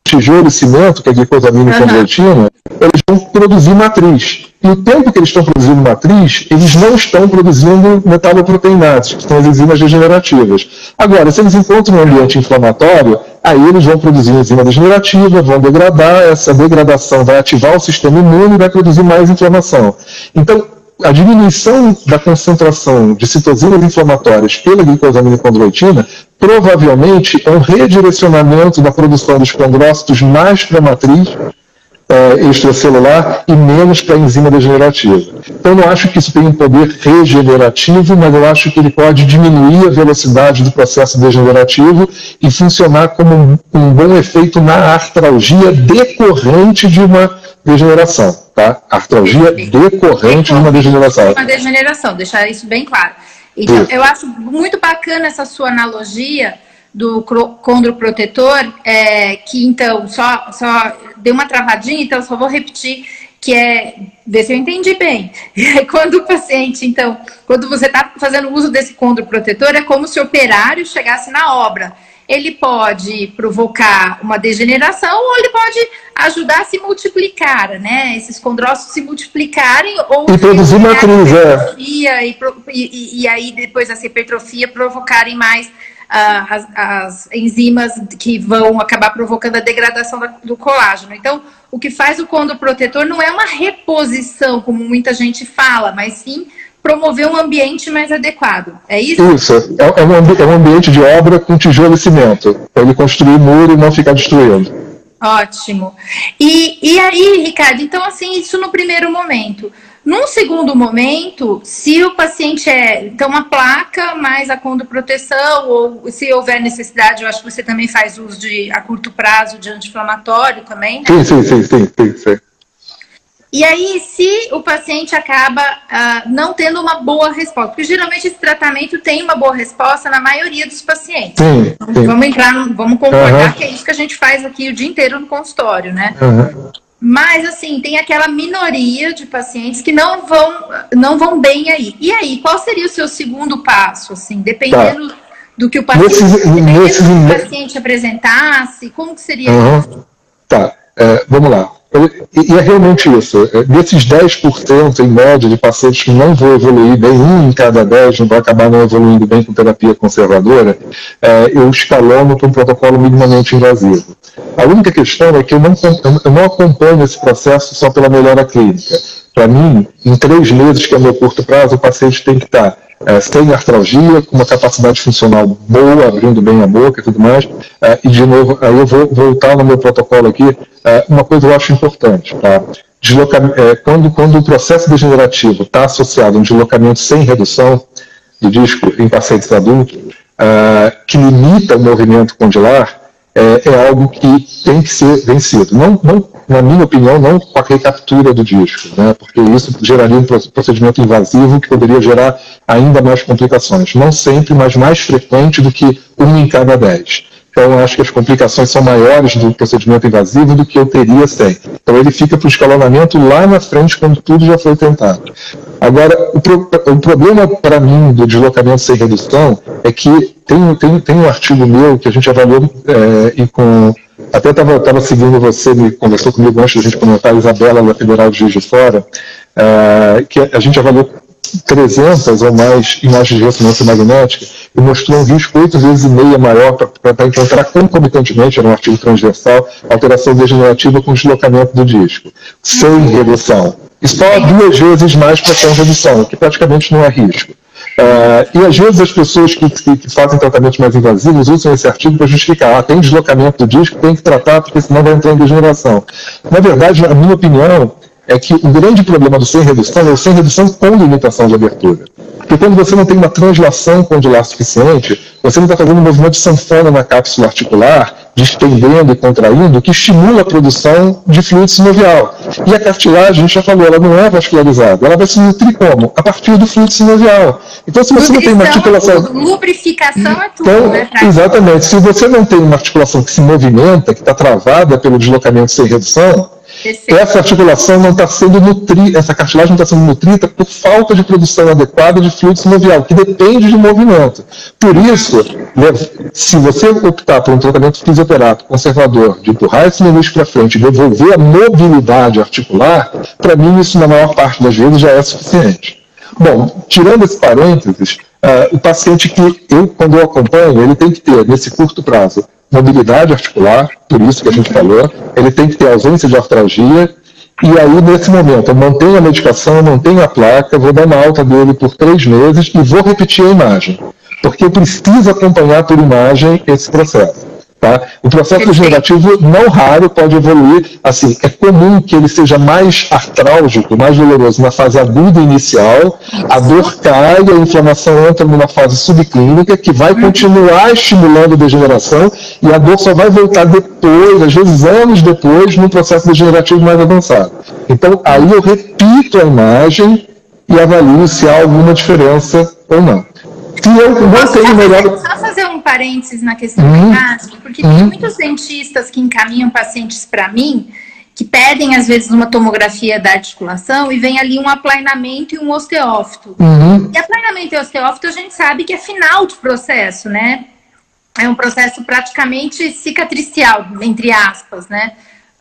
tijolo e cimento, que é glicosamina e convertina, eles vão produzir matriz. E o tempo que eles estão produzindo matriz, eles não estão produzindo metaloproteinases, que são as enzimas degenerativas. Agora, se eles encontram um ambiente inflamatório, aí eles vão produzir enzima degenerativa, vão degradar, essa degradação vai ativar o sistema imune e vai produzir mais inflamação. Então, a diminuição da concentração de citosinas inflamatórias pela glicosamina condroitina provavelmente é um redirecionamento da produção dos condrócitos mais para a matriz é, extracelular e menos para a enzima degenerativa. Então, eu não acho que isso tem um poder regenerativo, mas eu acho que ele pode diminuir a velocidade do processo degenerativo e funcionar como um, um bom efeito na artralgia decorrente de uma degeneração. Tá? Artralgia decorrente de uma degeneração. Uma degeneração, deixar isso bem claro. Então, eu acho muito bacana essa sua analogia do condroprotetor, é, que então, só, só deu uma travadinha, então só vou repetir, que é, ver se eu entendi bem. <laughs> Quando o paciente, então, quando você está fazendo uso desse condroprotetor, é como se o operário chegasse na obra. Ele pode provocar uma degeneração ou ele pode ajudar a se multiplicar, né? Esses condrócitos se multiplicarem ou e produzir matriz, é. E, e, e aí depois essa hipertrofia provocarem mais as, as, enzimas que vão acabar provocando a degradação do colágeno. Então, o que faz o condoprotetor não é uma reposição, como muita gente fala, mas sim promover um ambiente mais adequado. É isso? Isso. É, é, um, é um ambiente de obra com tijolo e cimento, para ele construir muro e não ficar destruindo. Ótimo. E, e aí, Ricardo, então assim, isso no primeiro momento. Num segundo momento, se o paciente é então uma placa mais a condoproteção, ou se houver necessidade, eu acho que você também faz uso de a curto prazo de anti-inflamatório também, né? Sim, sim, sim, sim, sim, sim. E aí, se o paciente acaba uh, não tendo uma boa resposta, porque geralmente esse tratamento tem uma boa resposta na maioria dos pacientes. Sim, sim. Vamos entrar, vamos concordar uhum. que é isso que a gente faz aqui o dia inteiro no consultório, né? Uhum. Mas, assim, tem aquela minoria de pacientes que não vão, não vão bem aí. E aí, qual seria o seu segundo passo, assim, dependendo tá. do que o paciente, nesse, do que o paciente apresentasse, como que seria uhum. Tá, é, vamos lá. E é realmente isso. É, desses 10% em média de pacientes que não vão evoluir bem, um em cada 10 não vai acabar não evoluindo bem com terapia conservadora, é, eu escalono para um protocolo minimamente invasivo. A única questão é que eu não, eu não acompanho esse processo só pela melhora clínica. Para mim, em três meses, que é o meu curto prazo, o paciente tem que estar é, sem artralgia, com uma capacidade funcional boa, abrindo bem a boca e tudo mais. É, e, de novo, aí eu vou voltar no meu protocolo aqui, é, uma coisa eu acho importante. Tá? É, quando, quando o processo degenerativo está associado a um deslocamento sem redução do disco em pacientes adultos, é, que limita o movimento condilar, é, é, algo que tem que ser vencido. Não, não, na minha opinião, não com a recaptura do disco, né, porque isso geraria um procedimento invasivo que poderia gerar ainda mais complicações. Não sempre, mas mais frequente do que um em cada dez. Então, acho que as complicações são maiores do procedimento invasivo do que eu teria sem. Então, ele fica para o escalonamento lá na frente, quando tudo já foi tentado. Agora, o, pro, o problema para mim do deslocamento sem redução é que tem, tem, tem um artigo meu que a gente avaliou é, e com. Até estava seguindo você, me conversou comigo antes da gente comentar, a Isabela, da Federal de Juiz de Fora, é, que a gente avaliou 300 ou mais imagens de ressonância magnética e mostrou um risco oito vezes e meia maior para encontrar concomitantemente, era um artigo transversal, alteração degenerativa com deslocamento do disco, sem redução. E só duas vezes mais para ter redução, que praticamente não é risco. Uh, e às vezes as pessoas que, que, que, fazem tratamentos mais invasivos usam esse artigo para justificar, ah, tem deslocamento do disco, tem que tratar, porque senão vai entrar em degeneração. Na verdade, na minha opinião, é que o grande problema do sem redução é o sem redução com limitação de abertura. Porque quando você não tem uma translação condilar suficiente, você não está fazendo um movimento de sanfona na cápsula articular, distendendo e contraindo, que estimula a produção de fluido sinovial. E a cartilagem, a gente já falou, ela não é vascularizada, ela vai se nutrir como? A partir do fluido sinovial. Então, se você não tem uma articulação. Lubrificação é tudo, então, né? Exatamente. Se você não tem uma articulação que se movimenta, que está travada pelo deslocamento sem redução, essa articulação não está sendo nutrida, essa cartilagem não está sendo nutrida por falta de produção adequada de fluido sinovial, que depende de movimento. Por isso, se você optar por um tratamento fisioterápico conservador, de empurrar esse menisco para frente e devolver a mobilidade articular, para mim isso na maior parte das vezes já é suficiente. Bom, tirando esse parênteses, uh, o paciente que eu, quando eu acompanho, ele tem que ter, nesse curto prazo, mobilidade articular, por isso que a gente falou, ele tem que ter ausência de artralgia, e aí, nesse momento, eu mantenho a medicação, mantenho a placa, vou dar uma alta dele por três meses e vou repetir a imagem, porque eu preciso acompanhar por imagem esse processo. Tá? O processo degenerativo, não raro, pode evoluir. Assim, é comum que ele seja mais artrálgico, mais doloroso na fase aguda inicial, a dor cai, a inflamação entra numa fase subclínica, que vai continuar estimulando a degeneração, e a dor só vai voltar depois, às vezes anos depois, no processo degenerativo mais avançado. Então, aí eu repito a imagem e avalio se há alguma diferença ou não. Eu não tenho melhor. Só fazer um parênteses na questão uhum. do porque uhum. tem muitos dentistas que encaminham pacientes para mim que pedem, às vezes, uma tomografia da articulação e vem ali um aplainamento e um osteófito. Uhum. E aplainamento e osteófito a gente sabe que é final de processo, né? É um processo praticamente cicatricial, entre aspas, né?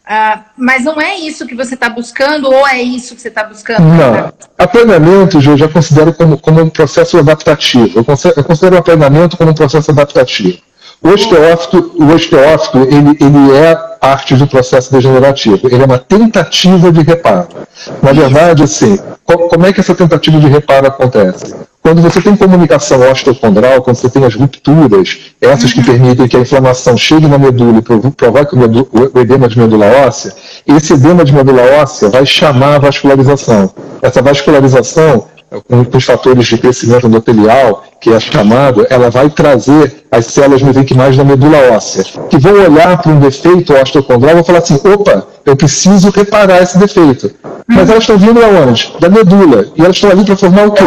Uh, mas não é isso que você está buscando ou é isso que você está buscando? Não. Aplainamento, eu já considero como, como um processo adaptativo. Eu considero, eu considero o aplainamento como um processo adaptativo. O osteófito, o osteófito ele, ele é parte do processo degenerativo. Ele é uma tentativa de reparo. Na verdade, assim, como é que essa tentativa de reparo acontece? Quando você tem comunicação osteocondral, quando você tem as rupturas, essas que uhum. permitem que a inflamação chegue na medula e provoque o edema de medula óssea, esse edema de medula óssea vai chamar a vascularização. Essa vascularização, com, os fatores de crescimento endotelial, que é chamado, ela vai trazer as células mesenquimais da medula óssea, que vão olhar para um defeito osteocondral e vão falar assim, opa, eu preciso reparar esse defeito. Mas elas estão vindo aonde? Da medula. E elas estão ali para formar o quê?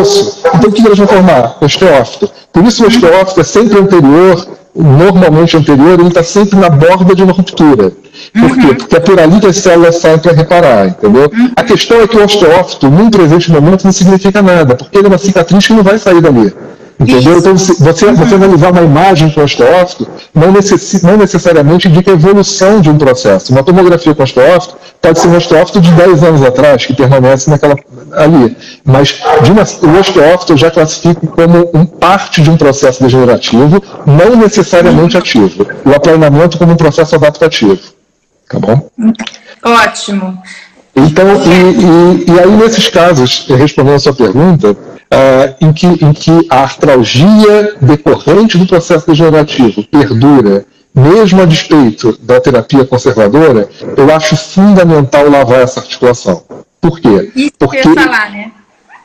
Osso. Então o que elas vão formar? Osteófito. Por isso o osteófito é sempre anterior, normalmente anterior, ele está sempre na borda de uma ruptura. Por quê? Porque é por ali que as células saem para reparar, entendeu? A questão é que o osteófito, num presente momento, não significa nada, porque ele é uma cicatriz que não vai sair dali. Entendeu? Isso. Então, você, você analisar uma imagem com osteófito não, necess, não necessariamente indica a evolução de um processo. Uma tomografia com osteófito pode ser um osteófito de 10 anos atrás, que permanece naquela ali. Mas uma, o osteófito eu já classifico como um parte de um processo degenerativo, não necessariamente ativo. O aplanamento como um processo adaptativo. Tá bom? Ótimo. Então, e, e, e aí nesses casos, respondendo a sua pergunta, uh, em, que, em que a artralgia decorrente do processo degenerativo perdura, mesmo a despeito da terapia conservadora, eu acho fundamental lavar essa articulação. Por quê? Isso Porque que eu ia falar, né?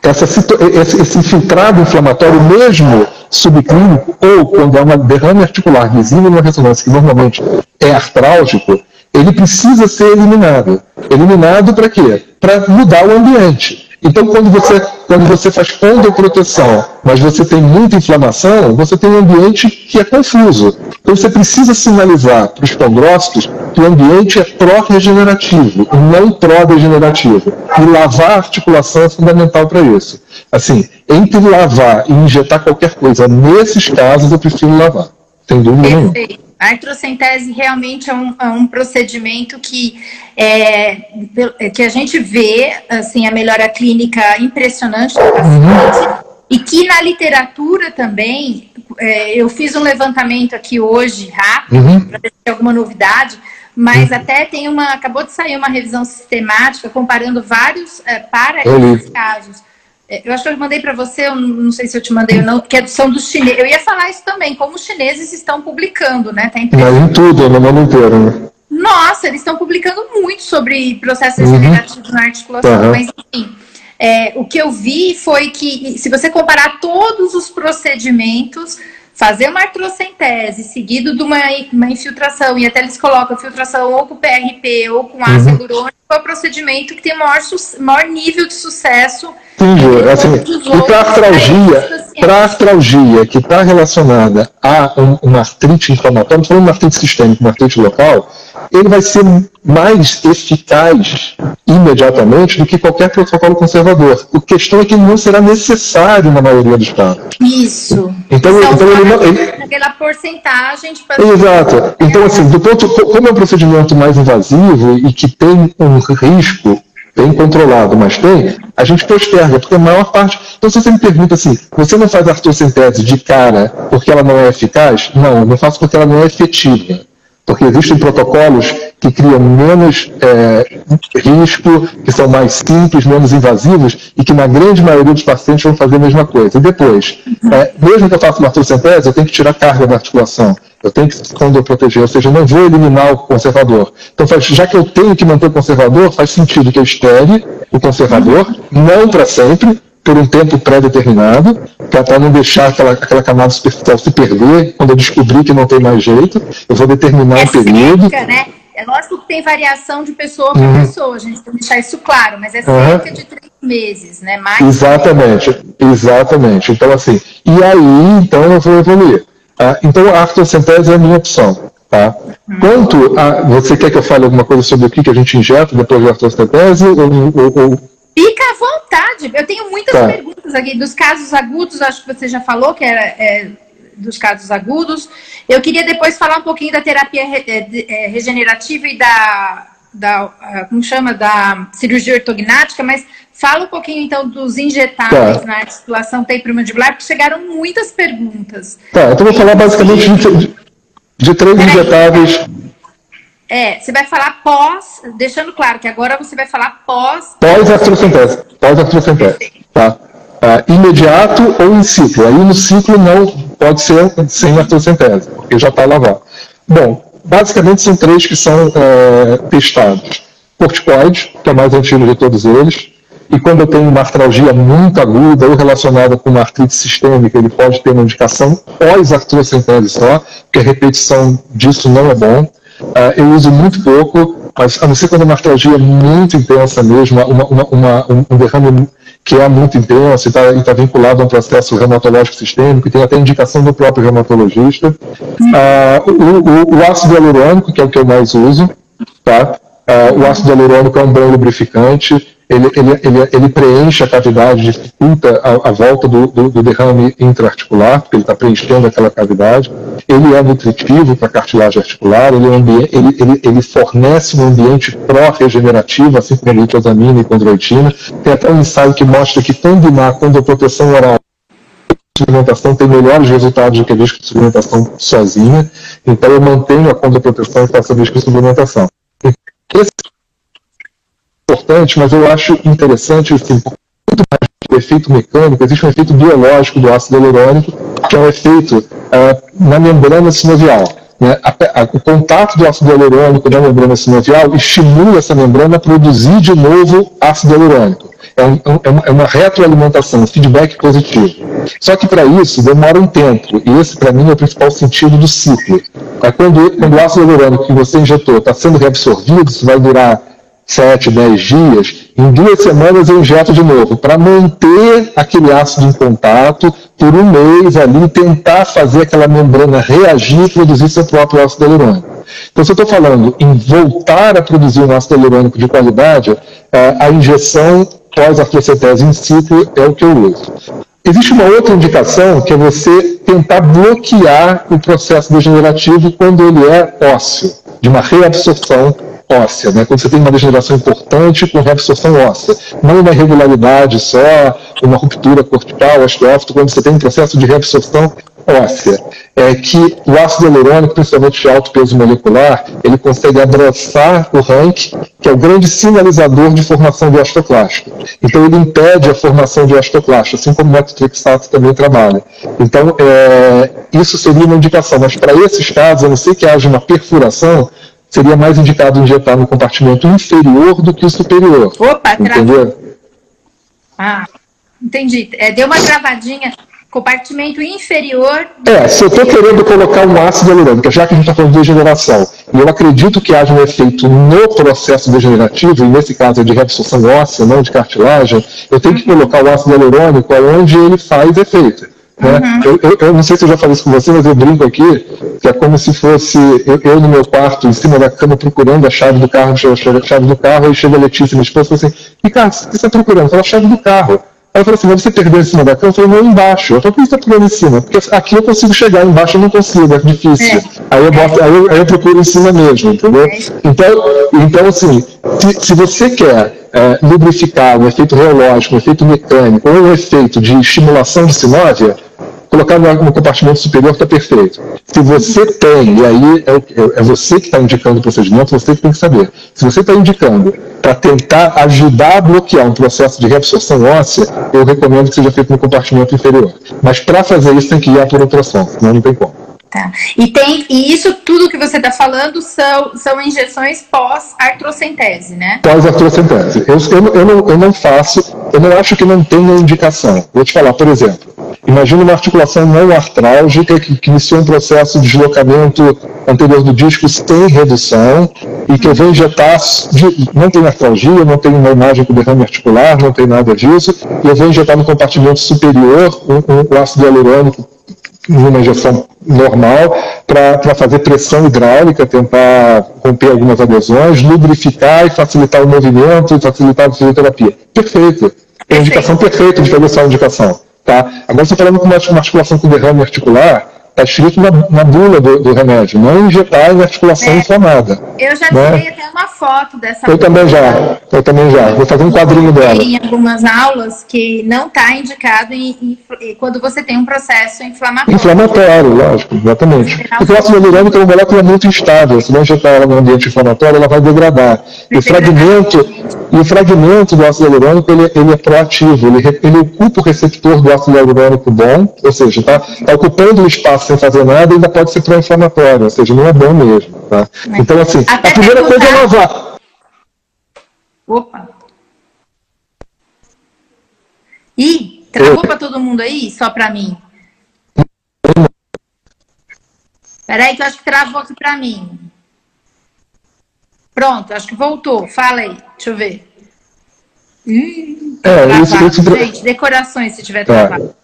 Essa, esse, esse infiltrado inflamatório, mesmo subclínico, ou quando é uma derrame articular visível numa ressonância, que normalmente é artrálgico, ele precisa ser eliminado. Eliminado para quê? Para mudar o ambiente. Então, quando você, quando você faz proteção, mas você tem muita inflamação, você tem um ambiente que é confuso. Então, você precisa sinalizar para os condrócitos que o ambiente é pró-regenerativo não pró-degenerativo. E lavar a articulação é fundamental para isso. Assim, entre lavar e injetar qualquer coisa, nesses casos, eu prefiro lavar. Sem dúvida nenhuma. A artrocentese realmente é um, é um procedimento que, é, que a gente vê assim, a melhora clínica impressionante do paciente e que na literatura também, é, eu fiz um levantamento aqui hoje rápido uhum. para ver se tem alguma novidade, mas uhum. até tem uma, acabou de sair uma revisão sistemática comparando vários é, para esses casos eu acho que eu mandei para você, eu não sei se eu te mandei ou não, que é, são dos chineses. Eu ia falar isso também, como os chineses estão publicando, né? Tá em tudo, no mundo inteiro, né? Nossa, eles estão publicando muito sobre processos uhum. na articulação, uhum. mas enfim. É, o que eu vi foi que, se você comparar todos os procedimentos, fazer uma artrocentese seguido de uma, uma infiltração, e até eles colocam filtração ou com PRP ou com ácido uhum. é o procedimento que tem maior, maior nível de sucesso. Entendi. Assim, e para artralgia, para artralgia que está relacionada a um, uma artrite inflamatória, não falando uma artrite sistêmica, uma artrite local, ele vai ser mais eficaz imediatamente do que qualquer protocolo conservador. A questão é que ele não será necessário na maioria dos casos. Isso. Então, então, então ele não. Ele... Aquela porcentagem de Exato. Então, assim, do ponto, como é um procedimento mais invasivo e que tem um risco bem controlado, mas tem, a gente posterga, porque a maior parte. Então, se você me pergunta assim, você não faz artrocentese de cara porque ela não é eficaz? Não, eu não faço porque ela não é efetiva porque existem protocolos que criam menos é, risco, que são mais simples, menos invasivos e que na grande maioria dos pacientes vão fazer a mesma coisa. E depois, é, mesmo que eu faça uma artrocentese, eu tenho que tirar carga da articulação, eu tenho que proteger, ou seja, eu não vou eliminar o conservador. Então, já que eu tenho que manter o conservador, faz sentido que eu estere o conservador, não para sempre, por um tempo pré-determinado, para não deixar aquela, aquela camada superficial se perder. Quando eu descobrir que não tem mais jeito, eu vou determinar é um período. Cerca, né? É lógico que tem variação de pessoa para uhum. pessoa, gente que deixar isso claro, mas é cerca uhum. de três meses, né? Mais exatamente, exatamente. Então, assim, e aí, então, eu vou evoluir. Ah, então, a artrocentese é a minha opção. Tá? Uhum. Quanto a. Você quer que eu fale alguma coisa sobre o que, que a gente injeta depois da artrocentese? Ou, ou, ou Fica à vontade. Eu tenho muitas tá. perguntas aqui. Dos casos agudos, acho que você já falou que era é, dos casos agudos. Eu queria depois falar um pouquinho da terapia re, é, é regenerativa e da, da, como chama, da cirurgia ortognática, mas fala um pouquinho então dos injetáveis tá. na articulação temporomandibular, porque chegaram muitas perguntas. Tá, então vou falar basicamente de, de três injetáveis é, você vai falar pós, deixando claro que agora você vai falar pós. Pós-astrocentese. Pós-astrocentese. Tá? Ah, imediato ou em ciclo. Aí no ciclo não pode ser sem astrocentese, porque já está lavado. Bom, basicamente são três que são é, testados. Corticoide, que é o mais antigo de todos eles, e quando eu tenho uma artralgia muito aguda ou relacionada com uma artrite sistêmica, ele pode ter uma indicação pós-artrocentese só, porque a repetição disso não é bom. Uh, eu uso muito pouco mas a não ser quando uma artralgia é muito intensa mesmo, uma, uma, uma, um derrame que é muito intenso e está tá vinculado a um processo reumatológico sistêmico, e tem até indicação do próprio reumatologista. Ah, o, o, o, ácido hialurônico, que é o que eu mais uso, tá? Ah, o ácido hialurônico é um bom lubrificante, ele, ele, ele, ele preenche a cavidade, dificulta a, a volta do, do, do, derrame intraarticular, porque ele está preenchendo aquela cavidade. Ele é nutritivo para a cartilagem articular, ele, é ele, ele, fornece um ambiente pró-regenerativo, assim como a glucosamina e condroitina. Tem até um ensaio que mostra que combinar com a proteção oral suplementação tem melhores resultados do que a disco suplementação sozinha. Então eu mantenho a condoproteção e faço a disco suplementação. Esse importante, mas eu acho interessante, assim, muito mais do efeito mecânico, existe um efeito biológico do ácido hialurônico, que é um efeito uh, na membrana sinovial. Né? A, a, o contato do ácido hialurônico na membrana sinovial estimula essa membrana a produzir de novo ácido hialurônico. É, um, é, uma, é uma retroalimentação, um feedback positivo. Só que para isso demora um tempo, e esse para mim é o principal sentido do ciclo. É quando, quando o ácido hialurônico que você injetou está sendo reabsorvido, isso vai durar 7, 10 dias, em duas semanas eu injeto de novo, para manter aquele ácido em contato por um mês ali, tentar fazer aquela membrana reagir e produzir seu próprio ácido hialurônico. Então, se eu estou falando em voltar a produzir um ácido hialurônico de qualidade, é, a injeção pós-artrocentese em ciclo é o que eu uso. Existe uma outra indicação que é você tentar bloquear o processo degenerativo quando ele é ósseo, de uma reabsorção óssea, né? quando você tem uma degeneração importante com reabsorção óssea, não uma irregularidade só, uma ruptura cortical, osteófito, quando você tem um processo de reabsorção óssea, é que o ácido hialurônico, principalmente de alto peso molecular, ele consegue abraçar o rank, que é o grande sinalizador de formação de osteoclasto. Então ele impede a formação de osteoclasto, assim como o metotrexato também trabalha. Então é, isso seria uma indicação, mas para esses casos, a não ser que haja uma perfuração, seria mais indicado injetar no compartimento inferior do que o superior. Opa, entendeu? Ah, entendi. É, deu uma travadinha. Compartimento inferior. É, se eu estou querendo colocar um ácido hialurônico, já que a gente está falando de degeneração, e eu acredito que haja um efeito no processo degenerativo, e nesse caso é de reabsorção óssea, não de cartilagem, eu tenho que colocar o ácido hialurônico onde ele faz efeito. Né? Uhum. Eu, eu, eu, não sei se eu já falei isso com você, mas eu brinco aqui, que é como se fosse eu, eu no meu quarto, em cima da cama, procurando a chave do carro, a chave do carro, aí chega a Letícia, minha esposa, e fala assim, Ricardo, o que você está procurando? Fala a chave do carro. Aí eu falei assim, mas você perdeu em cima da cama? Eu falei, não, embaixo. Eu falei, por que você está procurando em cima? Porque aqui eu consigo chegar, embaixo eu não consigo, é difícil. É. Aí, eu boto, aí, eu, aí eu procuro em cima mesmo, entendeu? É. Então, então assim, se, se você quer é, lubrificar um efeito reológico, um efeito mecânico, ou um efeito de estimulação de sinóvia, colocar no, compartimento superior está perfeito. Se você tem, e aí é, é, você que está indicando o procedimento, você que tem que saber. Se você está indicando para tentar ajudar a bloquear um processo de reabsorção óssea, eu recomendo que seja feito no compartimento inferior. Mas para fazer isso tem que ir por ultrassom, senão não tem como. Tá. E, tem, e isso tudo que você está falando são, são injeções pós-artrocentese, né? Pós-artrocentese. Eu, eu, eu, não, eu não faço, eu não acho que não tenha indicação. Vou te falar, por exemplo, imagina uma articulação não artrálgica que, que iniciou um processo de deslocamento anterior do disco sem redução e que eu vou injetar, de, não tem artralgia, não tem uma imagem com derrame articular, não tem nada disso, e eu vou injetar no compartimento superior um, um, um ácido hialurônico numa injeção normal para fazer pressão hidráulica, tentar romper algumas adesões, lubrificar e facilitar o movimento, facilitar a fisioterapia. Perfeito. É a indicação perfeita de fazer essa indicação. Tá? Agora, você falando com uma articulação com derrame articular, Está escrito na, na bula do, do, remédio, não injetar em articulação é, inflamada. Eu já né? tirei até uma foto dessa Eu também já, eu também já. Vou fazer um quadrinho dela. Em algumas aulas que não está indicado em, em, quando você tem um processo inflamatório. Inflamatório, lógico, exatamente. Porque o ácido hialurônico é uma molécula muito instável. Se não injetar ela no ambiente inflamatório, ela vai degradar. E o fragmento, e o fragmento do ácido hialurônico ele, ele é proativo, ele, ele ocupa o receptor do ácido hialurônico bom, ou seja, está tá ocupando o espaço sem fazer nada, ainda pode ser pró-inflamatório, ou seja, não é bom mesmo. Tá? Então, assim, a primeira coisa é lavar. Opa! Ih, travou para todo mundo aí? Só para mim? Peraí que eu acho que travou aqui para mim. Pronto, acho que voltou. Fala aí, deixa eu ver. Hum, é, isso, isso... Gente, decorações se tiver tá. travado.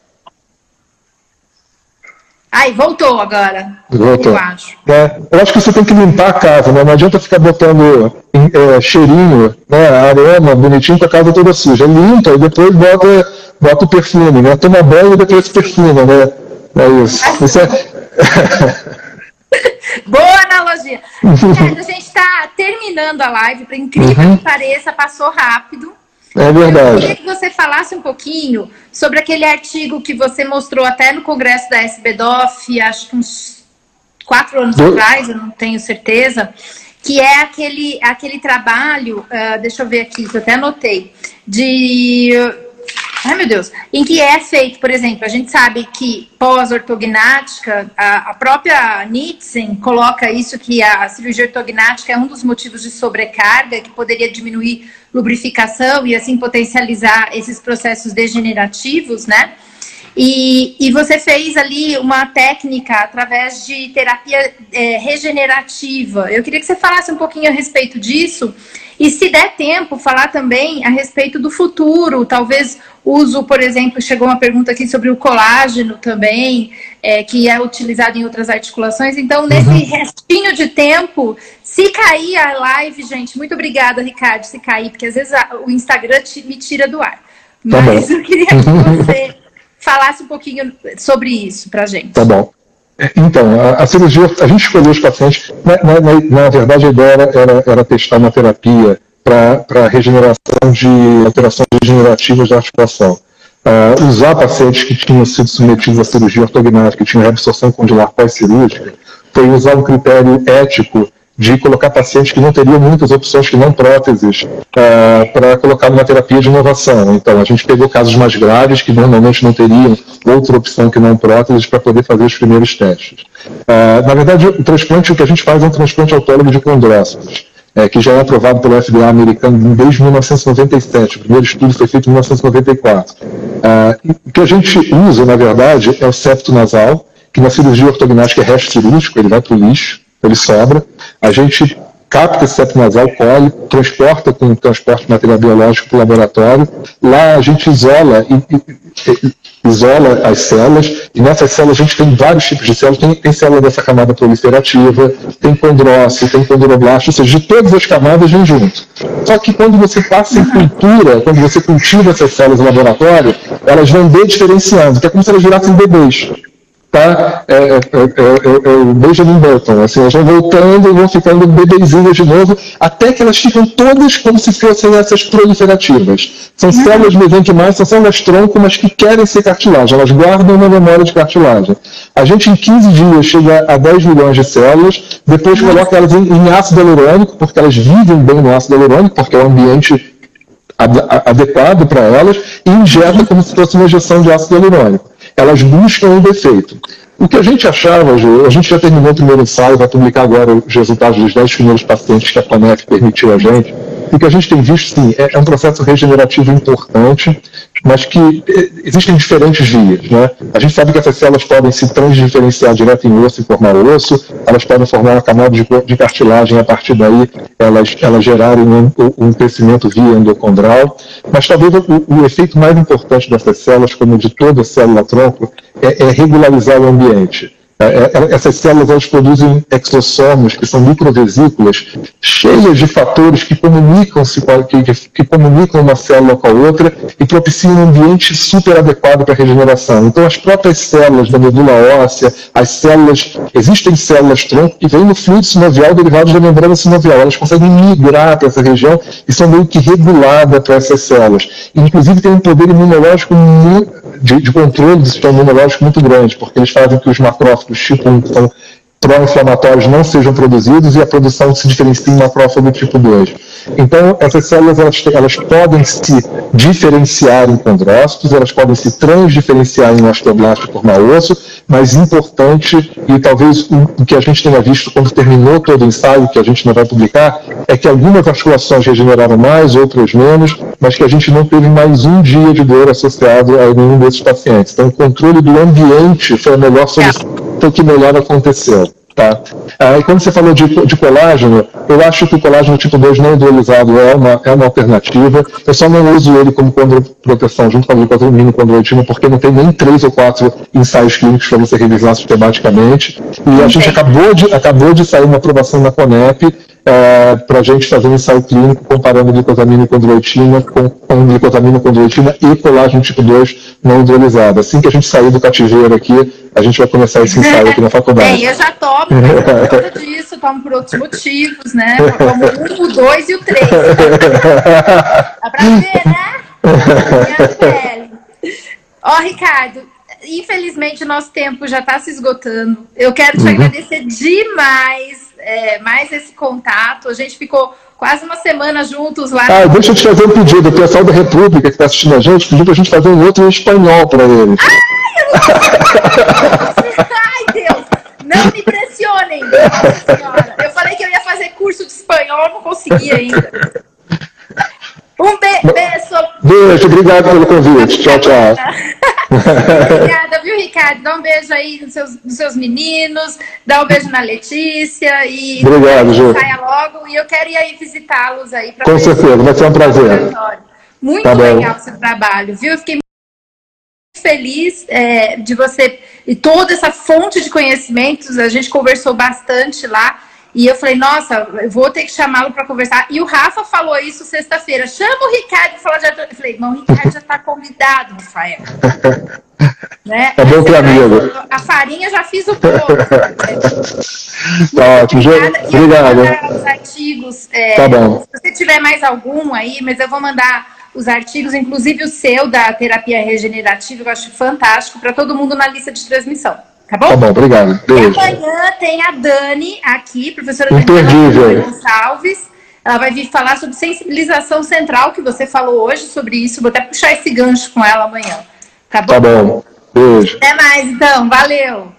Aí, voltou agora. Voltou. Eu acho. É, eu acho que você tem que limpar a casa, né? Não adianta ficar botando é, cheirinho, né? Aroma bonitinho com a casa toda suja. Limpa e depois bota, bota o perfume, né? Toma banho e depois perfuma, né? É isso. isso é... <laughs> Boa analogia. <laughs> a gente está terminando a live, por incrível uhum. que pareça, passou rápido. É verdade. Eu queria que você falasse um pouquinho sobre aquele artigo que você mostrou até no congresso da SBDOF, acho que uns quatro anos Do... atrás, eu não tenho certeza, que é aquele, aquele trabalho, uh, deixa eu ver aqui, que eu até anotei, de Ai, meu Deus. Em que é feito, por exemplo, a gente sabe que pós-ortognática, a, a, própria Nitzen coloca isso, que a cirurgia ortognática é um dos motivos de sobrecarga, que poderia diminuir lubrificação e assim potencializar esses processos degenerativos, né? E, e você fez ali uma técnica através de terapia é, regenerativa. Eu queria que você falasse um pouquinho a respeito disso e, se der tempo, falar também a respeito do futuro, talvez uso, por exemplo, chegou uma pergunta aqui sobre o colágeno também, é, que é utilizado em outras articulações. Então, nesse uhum. restinho de tempo, se cair a live, gente, muito obrigada, Ricardo, se cair, porque às vezes a, o Instagram te, me tira do ar. Tá Mas eu queria que <laughs> você falasse um pouquinho sobre isso para gente. Tá bom. Então, a, a, cirurgia, a gente escolheu os pacientes, na, na, na verdade a ideia era, era, era testar uma terapia para regeneração de alterações degenerativas da articulação. Uh, usar pacientes que tinham sido submetidos à cirurgia ortognática, que tinham reabsorção condilar pós-cirúrgica, foi usar um critério ético de colocar pacientes que não teriam muitas opções que não próteses é, para colocar numa terapia de inovação. Então, a gente pegou casos mais graves que normalmente não teriam outra opção que não próteses para poder fazer os primeiros testes. Uh, na verdade, o transplante, o que a gente faz é um transplante autólogo de condrócitos. É, que já é aprovado pelo FDA americano desde 1997. O primeiro estudo foi feito em 1994. Uh, o que a gente usa, na verdade, é o septo nasal, que na cirurgia ortognática é resto cirúrgico, ele vai para o lixo ele sobra. A gente capta esse septo nasal, colhe, transporta com transporte de material biológico para o laboratório. Lá a gente isola, isola as células, e nessas células a gente tem vários tipos de células. Tem, tem célula dessa camada proliferativa, tem condrócito, tem condroblasto, ou seja, de todas as camadas vem junto. Só que quando você passa em cultura, quando você cultiva essas células no laboratório, elas vão diferenciando, que é como se elas virassem bebês tá? É, é, é, é, o Benjamin Button, assim, elas vão voltando e vão ficando bebezinhas de novo, até que elas ficam todas como se fossem essas proliferativas. São uhum. células mesenquimais, são células tronco, mas que querem ser cartilagem, elas guardam uma memória de cartilagem. A gente em 15 dias chega a 10 milhões de células, depois coloca elas em, em ácido hialurônico, porque elas vivem bem no ácido hialurônico, porque é o ambiente adequado para elas, e injeta como se fosse uma injeção de ácido hialurônico elas buscam um defeito. O que a gente achava, a gente já terminou o primeiro ensaio, vai publicar agora os resultados dos 10 primeiros pacientes que a Conef permitiu a gente. O que a gente tem visto, sim, é, é um processo regenerativo importante, mas que é, existem diferentes vias. Né? A gente sabe que essas células podem se transdiferenciar direto em osso e formar osso, elas podem formar uma camada de, de cartilagem a partir daí elas, elas gerarem um, um crescimento via endocondral, mas talvez o, o, efeito mais importante dessas células, como de toda célula tronco, é, é regularizar o ambiente. É, é, é, essas células elas produzem exossomos, que são microvesículas, cheias de fatores que comunicam, -se, que, que comunicam uma célula com a outra e propiciam um ambiente super adequado para a regeneração. Então, as próprias células da medula óssea, as células, existem células tronco que vêm no fluido sinovial derivados da membrana sinovial. Elas conseguem migrar para essa região e são meio que reguladas para essas células. Inclusive, tem um poder imunológico de, de controle do sistema imunológico muito grande, porque eles fazem que os macrófagos tipo 1 que são pró-inflamatórios não sejam produzidos e a produção se diferencia em macrófago tipo 2. Então, essas células elas, elas podem se diferenciar em condrócitos, elas podem se transdiferenciar em osteoblasto por mau osso, mas importante, e talvez o, que a gente tenha visto quando terminou todo o ensaio, que a gente não vai publicar, é que algumas articulações regeneraram mais, outras menos, mas que a gente não teve mais um dia de dor associado a nenhum desses pacientes. Então, o controle do ambiente foi a melhor solução, foi o que melhor aconteceu. Tá? Ah, e quando você falou de, de, colágeno, eu acho que o colágeno tipo 2 não dualizado é uma, é uma alternativa. Eu só não uso ele como proteção junto com a glucosamina e condroitina, porque não tem nem três ou quatro ensaios clínicos para você revisar sistematicamente. E a gente acabou de, acabou de sair uma aprovação na CONEP é, para a gente fazer um ensaio clínico comparando glicosamina e condroitina com, com glicosamina, condroitina e colágeno tipo 2 não dualizado. Assim que a gente sair do cativeiro aqui, a gente vai começar esse ensaio aqui na faculdade. Bem, <laughs> eu já tomo por conta disso, tomo por outros motivos, né? Eu tomo um, o dois e o três. Dá pra ver, né? Ó, oh, Ricardo, infelizmente o nosso tempo já está se esgotando. Eu quero te uhum. agradecer demais é, mais esse contato. A gente ficou quase uma semana juntos lá. Ah, deixa eu te fazer um pedido. O pessoal da República que está assistindo a gente pediu para a gente fazer um outro em espanhol para eles. Ai, Deus! Não me pressionem, senhora. Eu falei que eu ia fazer curso de espanhol, não consegui ainda. Um be beijo. Beijo, obrigado pelo convite. Tchau, tchau. Obrigada, viu, Ricardo? Dá um beijo aí nos seus, nos seus meninos, dá um beijo na Letícia e Obrigado, Ju. saia logo. E eu quero ir aí visitá-los aí. Com certeza, vai ser um prazer. Muito tá legal o seu trabalho, viu? Fiquei muito feliz é, de você e toda essa fonte de conhecimentos. A gente conversou bastante lá. E eu falei, nossa, eu vou ter que chamá-lo para conversar. E o Rafa falou isso sexta-feira. Chama o Ricardo para falar de Eu falei, não, o Ricardo já está convidado, Rafael. <laughs> né? É bom que amigo. A farinha já fiz o bolo. <laughs> tá ótimo, Obrigado. Os artigos. É, tá bom. Se você tiver mais algum aí, mas eu vou mandar os artigos, inclusive o seu da terapia regenerativa, eu acho fantástico, para todo mundo na lista de transmissão. Tá bom? Tá bom, obrigado. Beijo. E amanhã tem a Dani aqui, professora Dani Gonçalves. Ela vai vir falar sobre sensibilização central, que você falou hoje sobre isso. Vou até puxar esse gancho com ela amanhã. Tá bom? Tá bom. Beijo. Até mais, então. Valeu.